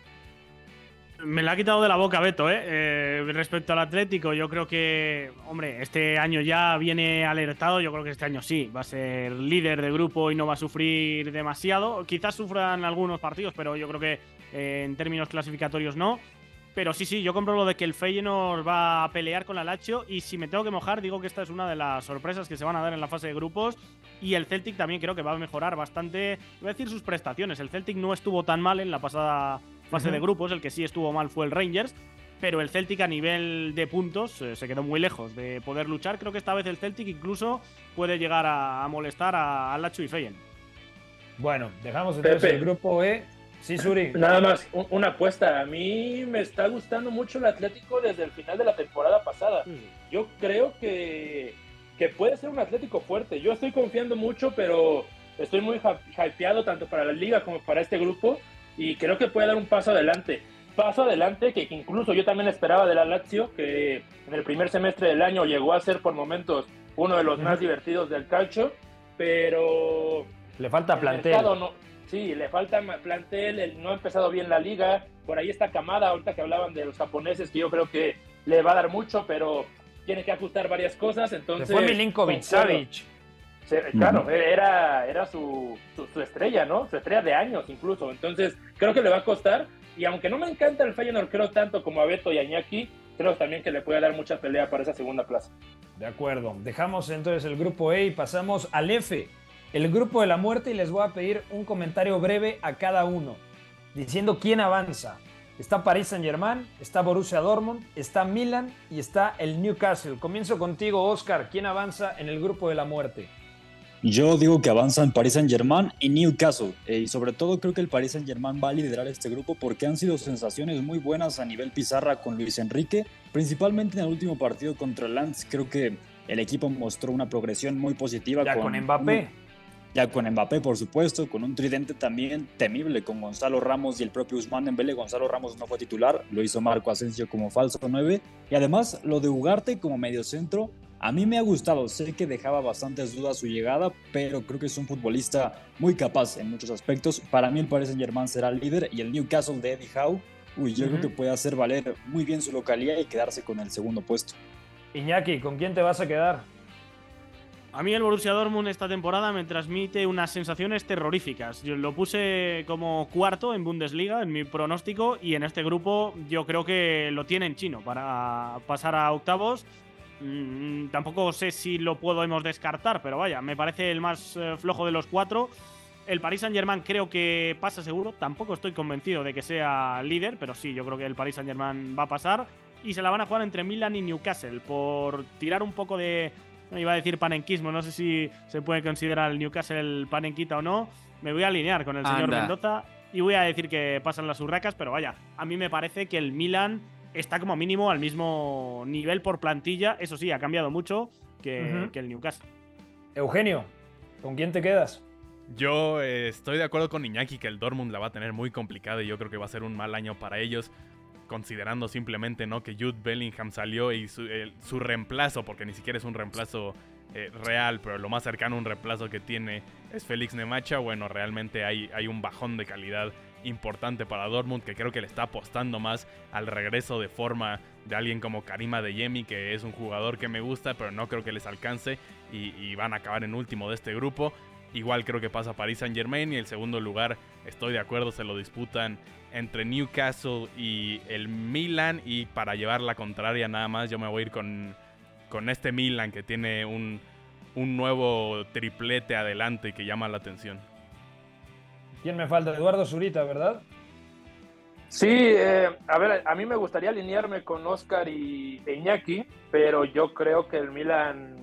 Me la ha quitado de la boca Beto, ¿eh? ¿eh? Respecto al Atlético, yo creo que, hombre, este año ya viene alertado. Yo creo que este año sí, va a ser líder de grupo y no va a sufrir demasiado. Quizás sufran algunos partidos, pero yo creo que eh, en términos clasificatorios no. Pero sí, sí, yo compro lo de que el Feyenoord va a pelear con la Lazio y si me tengo que mojar, digo que esta es una de las sorpresas que se van a dar en la fase de grupos y el Celtic también creo que va a mejorar bastante, voy a decir sus prestaciones. El Celtic no estuvo tan mal en la pasada fase de grupos. El que sí estuvo mal fue el Rangers. Pero el Celtic a nivel de puntos eh, se quedó muy lejos de poder luchar. Creo que esta vez el Celtic incluso puede llegar a, molestar a, a Lacho y Feyen. Bueno, dejamos entonces el grupo E. Sí, Suri. <laughs> Nada más, una apuesta. A mí me está gustando mucho el Atlético desde el final de la temporada pasada. Yo creo que, que puede ser un Atlético fuerte. Yo estoy confiando mucho, pero estoy muy hypeado tanto para la liga como para este grupo y creo que puede dar un paso adelante. Paso adelante que incluso yo también esperaba de la Lazio, que en el primer semestre del año llegó a ser por momentos uno de los más divertidos del calcio, pero... Le falta plantel. No, sí, le falta plantel, no ha empezado bien la liga, por ahí está Camada, ahorita que hablaban de los japoneses, que yo creo que le va a dar mucho, pero tiene que ajustar varias cosas, entonces... Se fue Milinkovic Savic claro, era, era su, su, estrella, ¿no? Su estrella de años incluso. Entonces, creo que le va a costar. Y aunque no me encanta el Feyenoord, creo tanto como a Beto y a Iñaki, creo también que le puede dar mucha pelea para esa segunda plaza. De acuerdo. Dejamos entonces el grupo E y pasamos al F, el grupo de la muerte, y les voy a pedir un comentario breve a cada uno, diciendo quién avanza. Está Paris Saint Germain, está Borussia Dortmund, está Milan y está el Newcastle. Comienzo contigo, Oscar. ¿Quién avanza en el grupo de la muerte? Yo digo que avanzan Paris Saint Germain y Newcastle. Eh, y sobre todo creo que el Paris Saint Germain va a liderar este grupo porque han sido sensaciones muy buenas a nivel pizarra con Luis Enrique. Principalmente en el último partido contra el Lens creo que el equipo mostró una progresión muy positiva. Ya con, Mbappé. ya con Mbappé, por supuesto, con un tridente también temible con Gonzalo Ramos y el propio Usman Dembélé. Gonzalo Ramos no fue titular, lo hizo Marco Asensio como falso 9. Y además lo de Ugarte como mediocentro a mí me ha gustado, sé que dejaba bastantes dudas su llegada, pero creo que es un futbolista muy capaz en muchos aspectos. Para mí el Paris Saint Germain será el líder y el Newcastle de Eddie Howe, uy, yo creo que puede hacer valer muy bien su localidad y quedarse con el segundo puesto. Iñaki, ¿con quién te vas a quedar? A mí el Borussia Dortmund esta temporada me transmite unas sensaciones terroríficas. Yo lo puse como cuarto en Bundesliga, en mi pronóstico, y en este grupo yo creo que lo tiene en chino para pasar a octavos. Mm, tampoco sé si lo podemos descartar, pero vaya, me parece el más eh, flojo de los cuatro. El Paris Saint-Germain creo que pasa seguro. Tampoco estoy convencido de que sea líder, pero sí, yo creo que el Paris Saint-Germain va a pasar. Y se la van a jugar entre Milan y Newcastle por tirar un poco de iba a decir panenquismo, no sé si se puede considerar el Newcastle panenquita o no. Me voy a alinear con el señor Mendoza y voy a decir que pasan las urracas, pero vaya, a mí me parece que el Milan está como mínimo al mismo nivel por plantilla. Eso sí, ha cambiado mucho que, el Newcastle. Eugenio, ¿con quién te quedas? Yo eh, estoy de acuerdo con Iñaki que el Dortmund la va a tener muy complicada y yo creo que va a ser un mal año para ellos considerando simplemente ¿no? que Jude Bellingham salió y su, reemplazo, porque ni siquiera es un reemplazo eh, real, pero lo más cercano a un reemplazo que tiene es Félix Nemacha, bueno, realmente hay, hay un bajón de calidad importante para Dortmund que creo que le está apostando más al regreso de forma de alguien como Karima Yemi que es un jugador que me gusta, pero no creo que les alcance y, van a acabar en último de este grupo. Igual creo que pasa Paris Saint Germain y el segundo lugar, estoy de acuerdo, se lo disputan entre Newcastle y el Milan. Y para llevar la contraria nada más, yo me voy a ir con, con este Milan que tiene un, un nuevo triplete adelante que llama la atención. ¿Quién me falta? Eduardo Zurita, ¿verdad? Sí, eh, a ver, a mí me gustaría alinearme con Oscar y Iñaki, pero yo creo que el Milan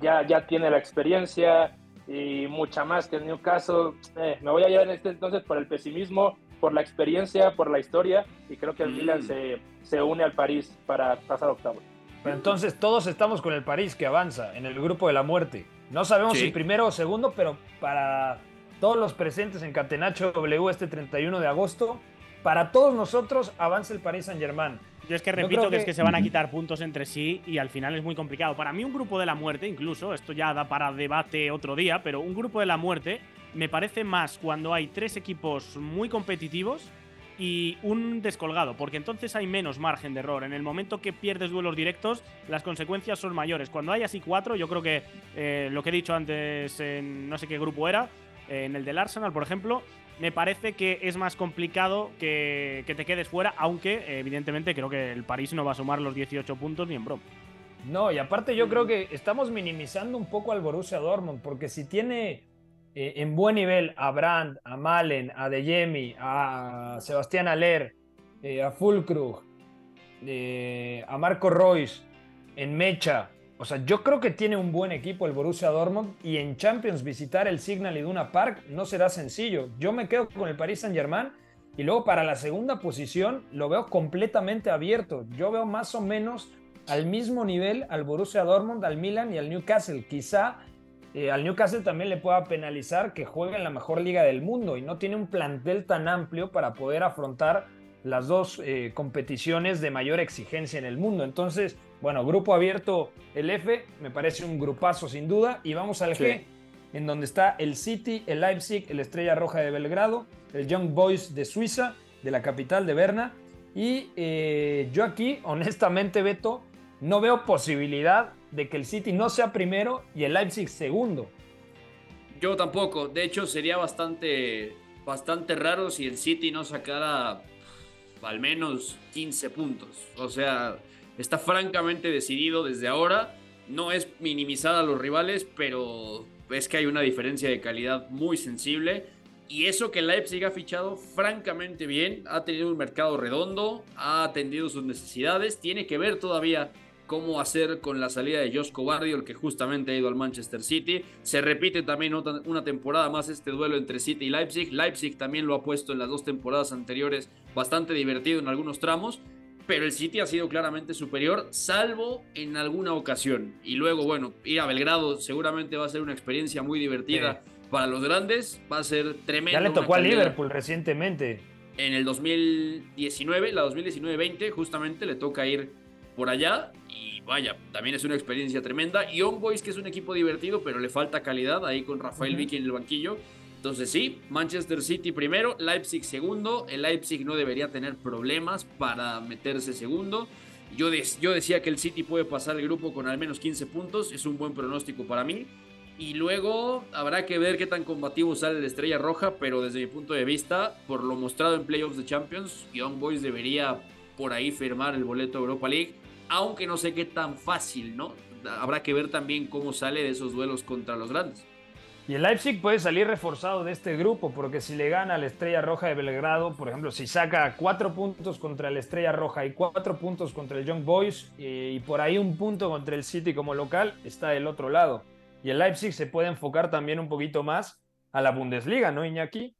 ya, ya tiene la experiencia, y mucha más que el Newcastle. Eh, me voy a llevar este entonces por el pesimismo, por la experiencia, por la historia y creo que el Milan mm. se, se, une al París para pasar octavo. Pero entonces todos estamos con el París que avanza en el grupo de la muerte. No sabemos si primero o segundo, pero para todos los presentes en Catenacho W este 31 de agosto, para todos nosotros avanza el París Saint-Germain. Yo es que repito que, es que se van a quitar puntos entre sí y al final es muy complicado. Para mí un grupo de la muerte, incluso, esto ya da para debate otro día, pero un grupo de la muerte me parece más cuando hay tres equipos muy competitivos y un descolgado, porque entonces hay menos margen de error. En el momento que pierdes duelos directos, las consecuencias son mayores. Cuando hay así cuatro, yo creo que eh, lo que he dicho antes en no sé qué grupo era, en el del Arsenal, por ejemplo, me parece que es más complicado que, te quedes fuera, aunque evidentemente creo que el París no va a sumar los 18 puntos ni en broma. No, y aparte yo creo que estamos minimizando un poco al Borussia Dortmund, porque si tiene eh, en buen nivel a Brandt, a Malen, a De a Sebastián Aller, eh, a Fulkrug, eh, a Marco Royce, en Mecha, o sea, yo creo que tiene un buen equipo el Borussia Dortmund y en Champions visitar el Signal Iduna Park no será sencillo. Yo me quedo con el Paris Saint-Germain y luego para la segunda posición lo veo completamente abierto. Yo veo más o menos al mismo nivel al Borussia Dortmund, al Milan y al Newcastle. Quizá eh, al Newcastle también le pueda penalizar que juegue en la mejor liga del mundo y no tiene un plantel tan amplio para poder afrontar las dos eh, competiciones de mayor exigencia en el mundo. Entonces, bueno, grupo abierto el F, me parece un grupazo sin duda. Y vamos al G, en donde está el City, el Leipzig, el Estrella Roja de Belgrado, el Young Boys de Suiza, de la capital de Berna. Y eh, yo aquí, honestamente, Beto, no veo posibilidad de que el City no sea primero y el Leipzig segundo. Yo tampoco. De hecho, sería bastante, bastante raro si el City no sacara al menos 15 puntos. O sea, está francamente decidido desde ahora. No es minimizar a los rivales, pero es que hay una diferencia de calidad muy sensible. Y eso que Leipzig ha fichado francamente bien, ha tenido un mercado redondo, ha atendido sus necesidades, tiene que ver todavía cómo hacer con la salida de Josh el que justamente ha ido al Manchester City. Se repite también una temporada más este duelo entre City y Leipzig. Leipzig también lo ha puesto en las dos temporadas anteriores bastante divertido en algunos tramos, pero el City ha sido claramente superior, salvo en alguna ocasión. Y luego, bueno, ir a Belgrado seguramente va a ser una experiencia muy divertida. Para los grandes va a ser tremendo. Ya le tocó a Liverpool recientemente. En el 2019, la 2019-20, justamente le toca ir por allá. Y vaya, también es una experiencia tremenda. Y On Boys, que es un equipo divertido, pero le falta calidad ahí con Rafael Vicky en el banquillo. Entonces sí, Manchester City primero, Leipzig segundo. El Leipzig no debería tener problemas para meterse segundo. Yo, yo decía que el City puede pasar el grupo con al menos 15 puntos, es un buen pronóstico para mí. Y luego habrá que ver qué tan combativo sale la Estrella Roja, pero desde mi punto de vista, por lo mostrado en Playoffs de Champions, Young Boys debería por ahí firmar el boleto Europa League, aunque no sé qué tan fácil, ¿no? Habrá que ver también cómo sale de esos duelos contra los grandes. Y el Leipzig puede salir reforzado de este grupo, porque si le gana a la Estrella Roja de Belgrado, por ejemplo, si saca cuatro puntos contra la Estrella Roja y cuatro puntos contra el Young Boys eh, y por ahí un punto contra el City como local, está del otro lado. Y el Leipzig se puede enfocar también un poquito más a la Bundesliga, ¿no, Iñaki?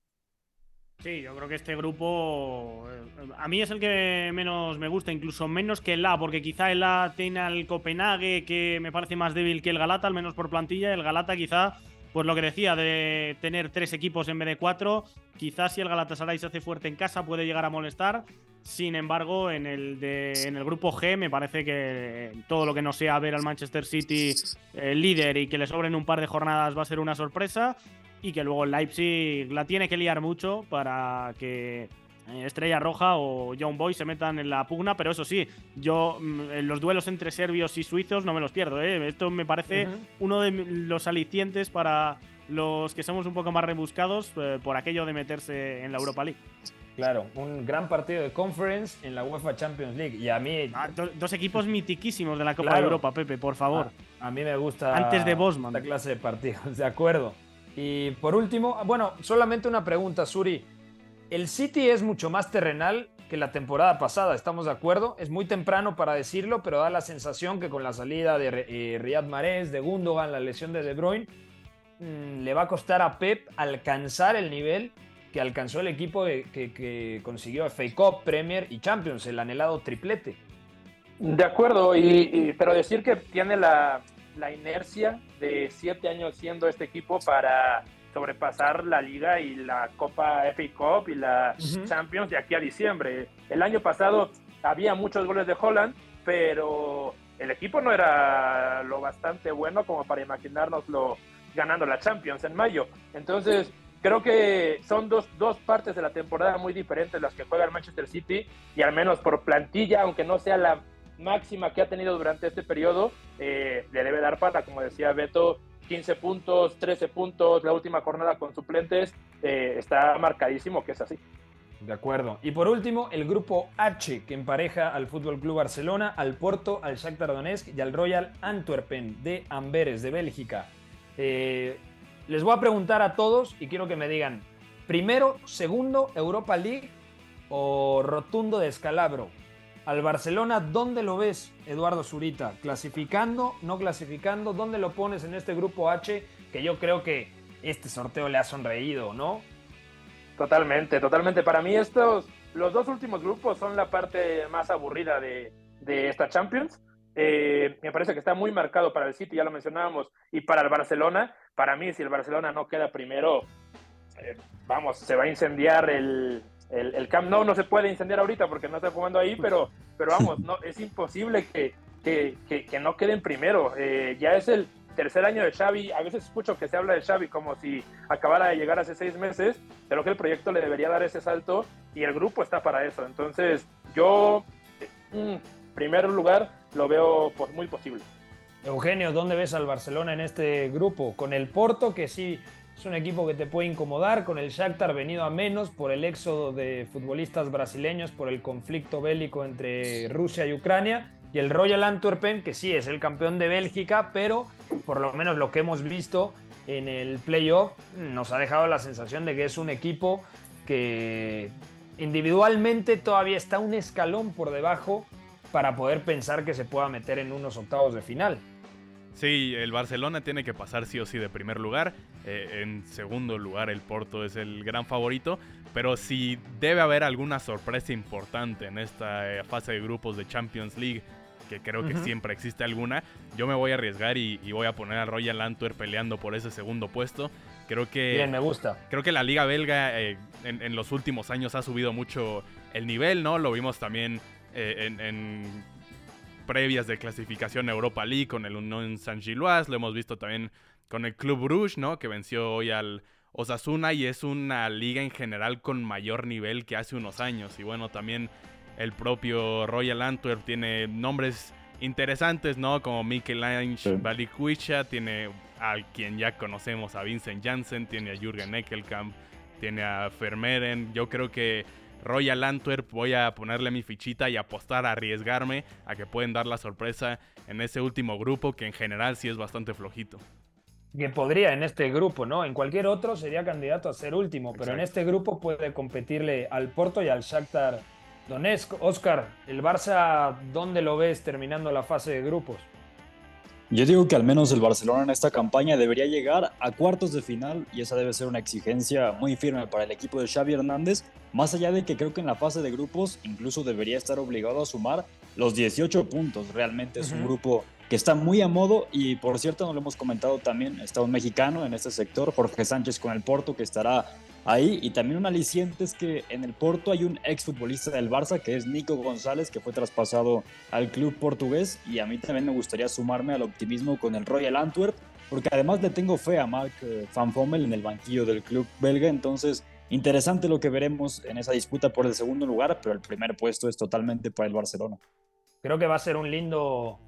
Sí, yo creo que este grupo eh, a mí es el que menos me gusta, incluso menos que el A, porque quizá el A tiene al Copenhague que me parece más débil que el Galata, al menos por plantilla. El Galata quizá pues lo que decía de tener tres equipos en vez de cuatro, quizás si el Galatasaray se hace fuerte en casa puede llegar a molestar. Sin embargo, en el, en el grupo G me parece que todo lo que no sea ver al Manchester City eh, líder y que le sobren un par de jornadas va a ser una sorpresa y que luego el Leipzig la tiene que liar mucho para que eh, Estrella Roja o Young Boy se metan en la pugna, pero eso sí, yo mm, los duelos entre serbios y suizos no me los pierdo. ¿eh? Esto me parece uno de los alicientes para los que somos un poco más rebuscados eh, por aquello de meterse en la Europa League. Claro, un gran partido de conference en la UEFA Champions League. Y a mí. Ah, dos equipos mitiquísimos de la Copa de Europa, Pepe, por favor. A, mí me gusta. Antes de Bosman. Esta clase de partidos, <laughs> de acuerdo. Y por último, bueno, solamente una pregunta, Suri. El City es mucho más terrenal que la temporada pasada, ¿estamos de acuerdo? Es muy temprano para decirlo, pero da la sensación que con la salida de eh, Riyad Mahrez, de Gundogan, la lesión de De Bruyne, mm, le va a costar a Pep alcanzar el nivel que alcanzó el equipo que, consiguió FA Cup, Premier y Champions, el anhelado triplete. De acuerdo, pero decir que tiene la, la inercia de siete años siendo este equipo para sobrepasar la liga y la Copa FA Cup y la Champions de aquí a diciembre. El año pasado había muchos goles de Holland, pero el equipo no era lo bastante bueno como para imaginárnoslo ganando la Champions en mayo. Entonces, creo que son dos, dos partes de la temporada muy diferentes las que juega el Manchester City y al menos por plantilla, aunque no sea la máxima que ha tenido durante este periodo, eh, le debe dar para, como decía Beto, 15 puntos, 13 puntos, la última jornada con suplentes, eh, está marcadísimo que es así. De acuerdo. Y por último, el grupo H, que empareja al Fútbol Club Barcelona, al Porto, al Shakhtar Donetsk y al Royal Antwerpen de Amberes, de Bélgica. Eh, les voy a preguntar a todos y quiero que me digan, primero, segundo, Europa League o rotundo descalabro. Al Barcelona, ¿dónde lo ves, Eduardo Zurita? ¿Clasificando? ¿No clasificando? ¿Dónde lo pones en este grupo H? Que yo creo que este sorteo le ha sonreído, ¿no? Totalmente, totalmente. Para mí estos, los dos últimos grupos son la parte más aburrida de, esta Champions. Eh, me parece que está muy marcado para el City, ya lo mencionábamos, y para el Barcelona. Para mí, si el Barcelona no queda primero, eh, vamos, se va a incendiar el, el, el, Camp Nou no se puede incendiar ahorita porque no está jugando ahí, pero, pero vamos, no, es imposible que, que, que, no queden primero. Eh, ya es el tercer año de Xavi, a veces escucho que se habla de Xavi como si acabara de llegar hace seis meses, pero que el proyecto le debería dar ese salto y el grupo está para eso. Entonces, yo, en mm, primer lugar, lo veo muy posible. Eugenio, ¿dónde ves al Barcelona en este grupo? Con el Porto, que sí es un equipo que te puede incomodar con el Shakhtar venido a menos por el éxodo de futbolistas brasileños, por el conflicto bélico entre Rusia y Ucrania. Y el Royal Antwerpen, que sí es el campeón de Bélgica, pero por lo menos lo que hemos visto en el playoff nos ha dejado la sensación de que es un equipo que individualmente todavía está un escalón por debajo para poder pensar que se pueda meter en unos octavos de final. Sí, el Barcelona tiene que pasar sí o sí de primer lugar. Eh, en segundo lugar, el Porto es el gran favorito. Pero si debe haber alguna sorpresa importante en esta eh, fase de grupos de Champions League, que creo que siempre existe alguna, yo me voy a arriesgar y, voy a poner al Royal Antwerp peleando por ese segundo puesto. Creo que. Bien, me gusta. Creo que la Liga Belga eh, en, los últimos años ha subido mucho el nivel, ¿no? Lo vimos también en previas de clasificación a Europa League con el Unión San Gilois, lo hemos visto también con el Club Bruges, ¿no? Que venció hoy al Osasuna y es una liga en general con mayor nivel que hace unos años. Y bueno, también el propio Royal Antwerp tiene nombres interesantes, ¿no? Como Mikel Ange Balikwisha, tiene a quien ya conocemos, a Vincent Janssen, tiene a Jürgen Eckelkamp, tiene a Vermeeren. Yo creo que Royal Antwerp voy a ponerle mi fichita y apostar, a arriesgarme a que pueden dar la sorpresa en ese último grupo que en general sí es bastante flojito. Que podría en este grupo, ¿no? En cualquier otro sería candidato a ser último, pero en este grupo puede competirle al Porto y al Shakhtar Donetsk. Oscar, ¿el Barça dónde lo ves terminando la fase de grupos? Yo digo que al menos el Barcelona en esta campaña debería llegar a cuartos de final y esa debe ser una exigencia muy firme para el equipo de Xavi Hernández, más allá de que creo que en la fase de grupos incluso debería estar obligado a sumar los 18 puntos. Realmente es un grupo que está muy a modo y por cierto no lo hemos comentado también, está un mexicano en este sector, Jorge Sánchez con el Porto que estará ahí. Y también un aliciente es que en el Porto hay un exfutbolista del Barça que es Nico González, que fue traspasado al club portugués. Y a mí también me gustaría sumarme al optimismo con el Royal Antwerp, porque además le tengo fe a Mark eh, Van Fommel en el banquillo del club belga. Entonces, interesante lo que veremos en esa disputa por el segundo lugar, pero el primer puesto es totalmente para el Barcelona. Creo que va a ser un lindo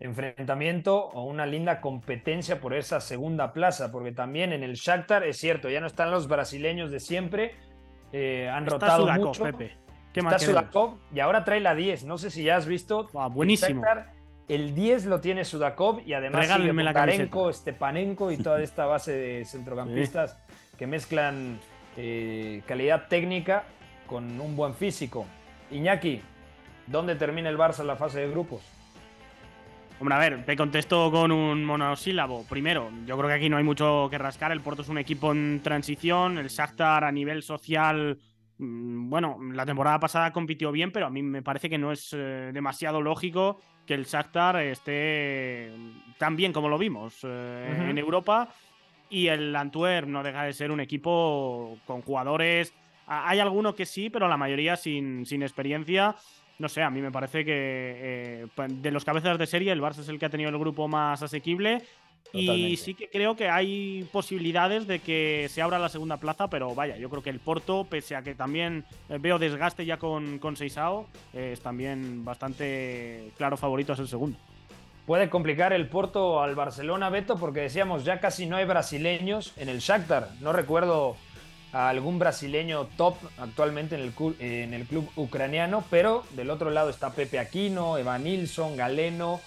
enfrentamiento o una linda competencia por esa segunda plaza, porque también en el Shakhtar es cierto, ya no están los brasileños de siempre, eh, han rotado mucho. Pepe. ¿Qué Está Sudakov y ahora trae la 10, no sé si ya has visto. buenísimo. El, 10 lo tiene Sudakov y además Tarenko, Stepanenko y toda esta base de centrocampistas <laughs> que mezclan eh, calidad técnica con un buen físico. Iñaki, ¿dónde termina el Barça en la fase de grupos? Hombre, a ver, te contesto con un monosílabo. Primero, yo creo que aquí no hay mucho que rascar. El Porto es un equipo en transición. El Shakhtar a nivel social, mm, bueno, la temporada pasada compitió bien, pero a mí me parece que no es eh, demasiado lógico que el Shakhtar esté tan bien como lo vimos eh, en Europa. Y el Antwerp no deja de ser un equipo con jugadores. Hay alguno que sí, pero la mayoría sin, sin experiencia no sé, a mí me parece que eh, de los cabezas de serie el Barça es el que ha tenido el grupo más asequible. Y sí que creo que hay posibilidades de que se abra la segunda plaza, pero vaya, yo creo que el Porto, pese a que también eh, veo desgaste ya con, con Seisao, eh, es también bastante claro favorito a ser segundo. Puede complicar el Porto al Barcelona, Beto, porque decíamos, ya casi no hay brasileños en el Shakhtar. No recuerdo a algún brasileño top actualmente en el, club ucraniano, pero del otro lado está Pepe Aquino, Evan Nilsson, Galeno,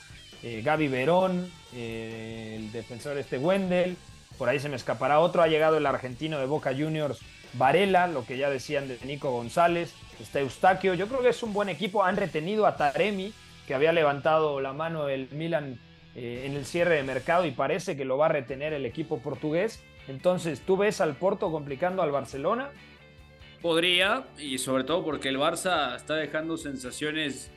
eh, Gaby Verón, eh, el defensor este Wendel, por ahí se me escapará otro, ha llegado el argentino de Boca Juniors, Varela, lo que ya decían de Nico González, está Eustaquio, yo creo que es un buen equipo, han retenido a Taremi, que había levantado la mano el Milan eh, en el cierre de mercado y parece que lo va a retener el equipo portugués. Entonces, ¿tú ves al Porto complicando al Barcelona? Podría, y sobre todo porque el Barça está dejando sensaciones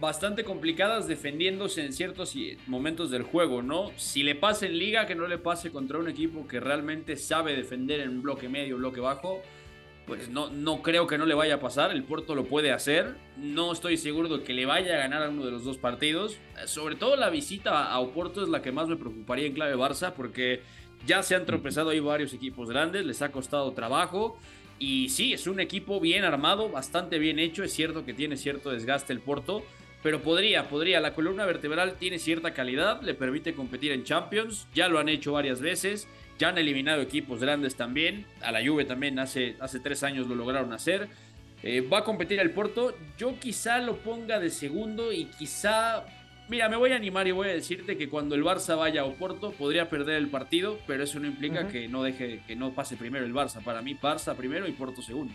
bastante complicadas defendiéndose en ciertos momentos del juego, ¿no? Si le pasa en liga, que no le pase contra un equipo que realmente sabe defender en un bloque medio, bloque bajo, pues no, no creo que no le vaya a pasar, el Porto lo puede hacer, no estoy seguro de que le vaya a ganar a uno de los dos partidos, sobre todo la visita a Oporto es la que más me preocuparía en clave Barça, porque ya se han tropezado ahí varios equipos grandes, les ha costado trabajo. Y sí, es un equipo bien armado, bastante bien hecho. Es cierto que tiene cierto desgaste el Porto, pero podría, podría. La columna vertebral tiene cierta calidad, le permite competir en Champions. Ya lo han hecho varias veces, ya han eliminado equipos grandes también. A la Juve también hace, hace tres años lo lograron hacer. Eh, va a competir el Porto. Yo quizá lo ponga de segundo y quizá Mira, me voy a animar y voy a decirte que cuando el Barça vaya a Oporto podría perder el partido, pero eso no implica que no deje, que no pase primero el Barça. Para mí, Barça primero y Porto segundo.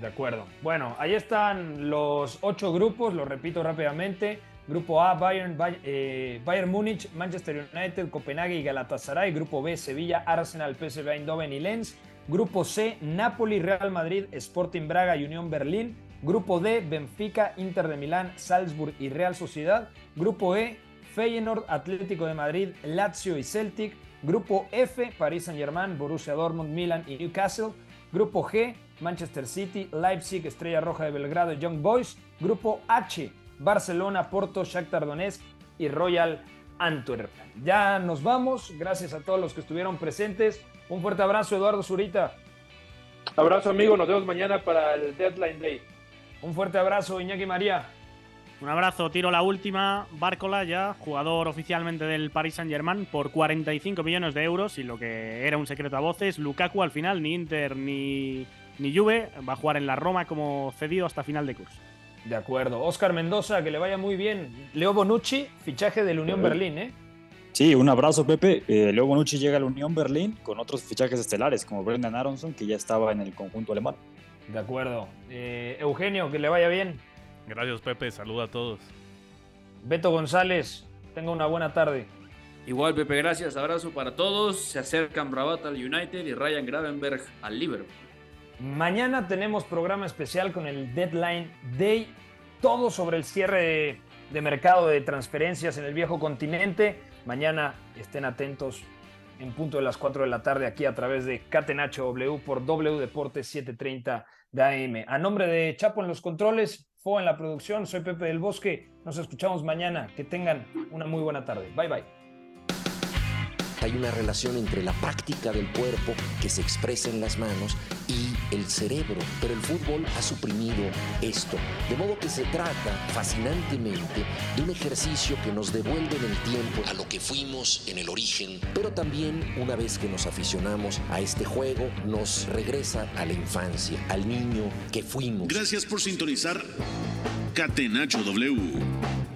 De acuerdo. Bueno, ahí están los ocho grupos, lo repito rápidamente. Grupo A, Bayern, eh, Bayern Múnich, Manchester United, Copenhague y Galatasaray. Grupo B, Sevilla, Arsenal, PSV Eindhoven y Lens. Grupo C, Napoli, Real Madrid, Sporting Braga y Unión Berlín. Grupo D, Benfica, Inter de Milán, Salzburg y Real Sociedad. Grupo E, Feyenoord, Atlético de Madrid, Lazio y Celtic. Grupo F, Paris Saint-Germain, Borussia Dortmund, Milan y Newcastle. Grupo G, Manchester City, Leipzig, Estrella Roja de Belgrado y Young Boys. Grupo H, Barcelona, Porto, Shakhtar Donetsk y Royal Antwerp. Ya nos vamos. Gracias a todos los que estuvieron presentes. Un fuerte abrazo, Eduardo Zurita. Abrazo, amigo. Nos vemos mañana para el Deadline Day. Un fuerte abrazo, Iñaki María. Un abrazo, tiro la última. Bárcola ya, jugador oficialmente del Paris Saint-Germain por 45 millones de euros y lo que era un secreto a voces, Lukaku al final, ni Inter ni, ni Juve, va a jugar en la Roma como cedido hasta final de curso. De acuerdo. Oscar Mendoza, que le vaya muy bien. Leo Bonucci, fichaje del Unión Berlín, ¿eh? Sí, un abrazo, Pepe. Eh, Leo Bonucci llega a la Unión Berlín con otros fichajes estelares, como Brendan Aronson, que ya estaba en el conjunto alemán. De acuerdo. Eh, Eugenio, que le vaya bien. Gracias, Pepe. Saluda a todos. Beto González, tenga una buena tarde. Igual, Pepe, gracias. Abrazo para todos. Se acercan Rabat al United y Ryan Gravenberg al Liverpool. Mañana tenemos programa especial con el Deadline Day. Todo sobre el cierre de, de mercado de transferencias en el viejo continente. Mañana estén atentos en punto de las 4 de la tarde aquí a través de Catenacho W por W Deportes 730 de AM. A nombre de Chapo en los controles, Fo en la producción, soy Pepe del Bosque. Nos escuchamos mañana. Que tengan una muy buena tarde. Bye bye. Hay una relación entre la práctica del cuerpo que se expresa en las manos y el cerebro, pero el fútbol ha suprimido esto. De modo que se trata fascinantemente de un ejercicio que nos devuelve en el tiempo a lo que fuimos en el origen, pero también una vez que nos aficionamos a este juego, nos regresa a la infancia, al niño que fuimos. Gracias por sintonizar Catenacho W.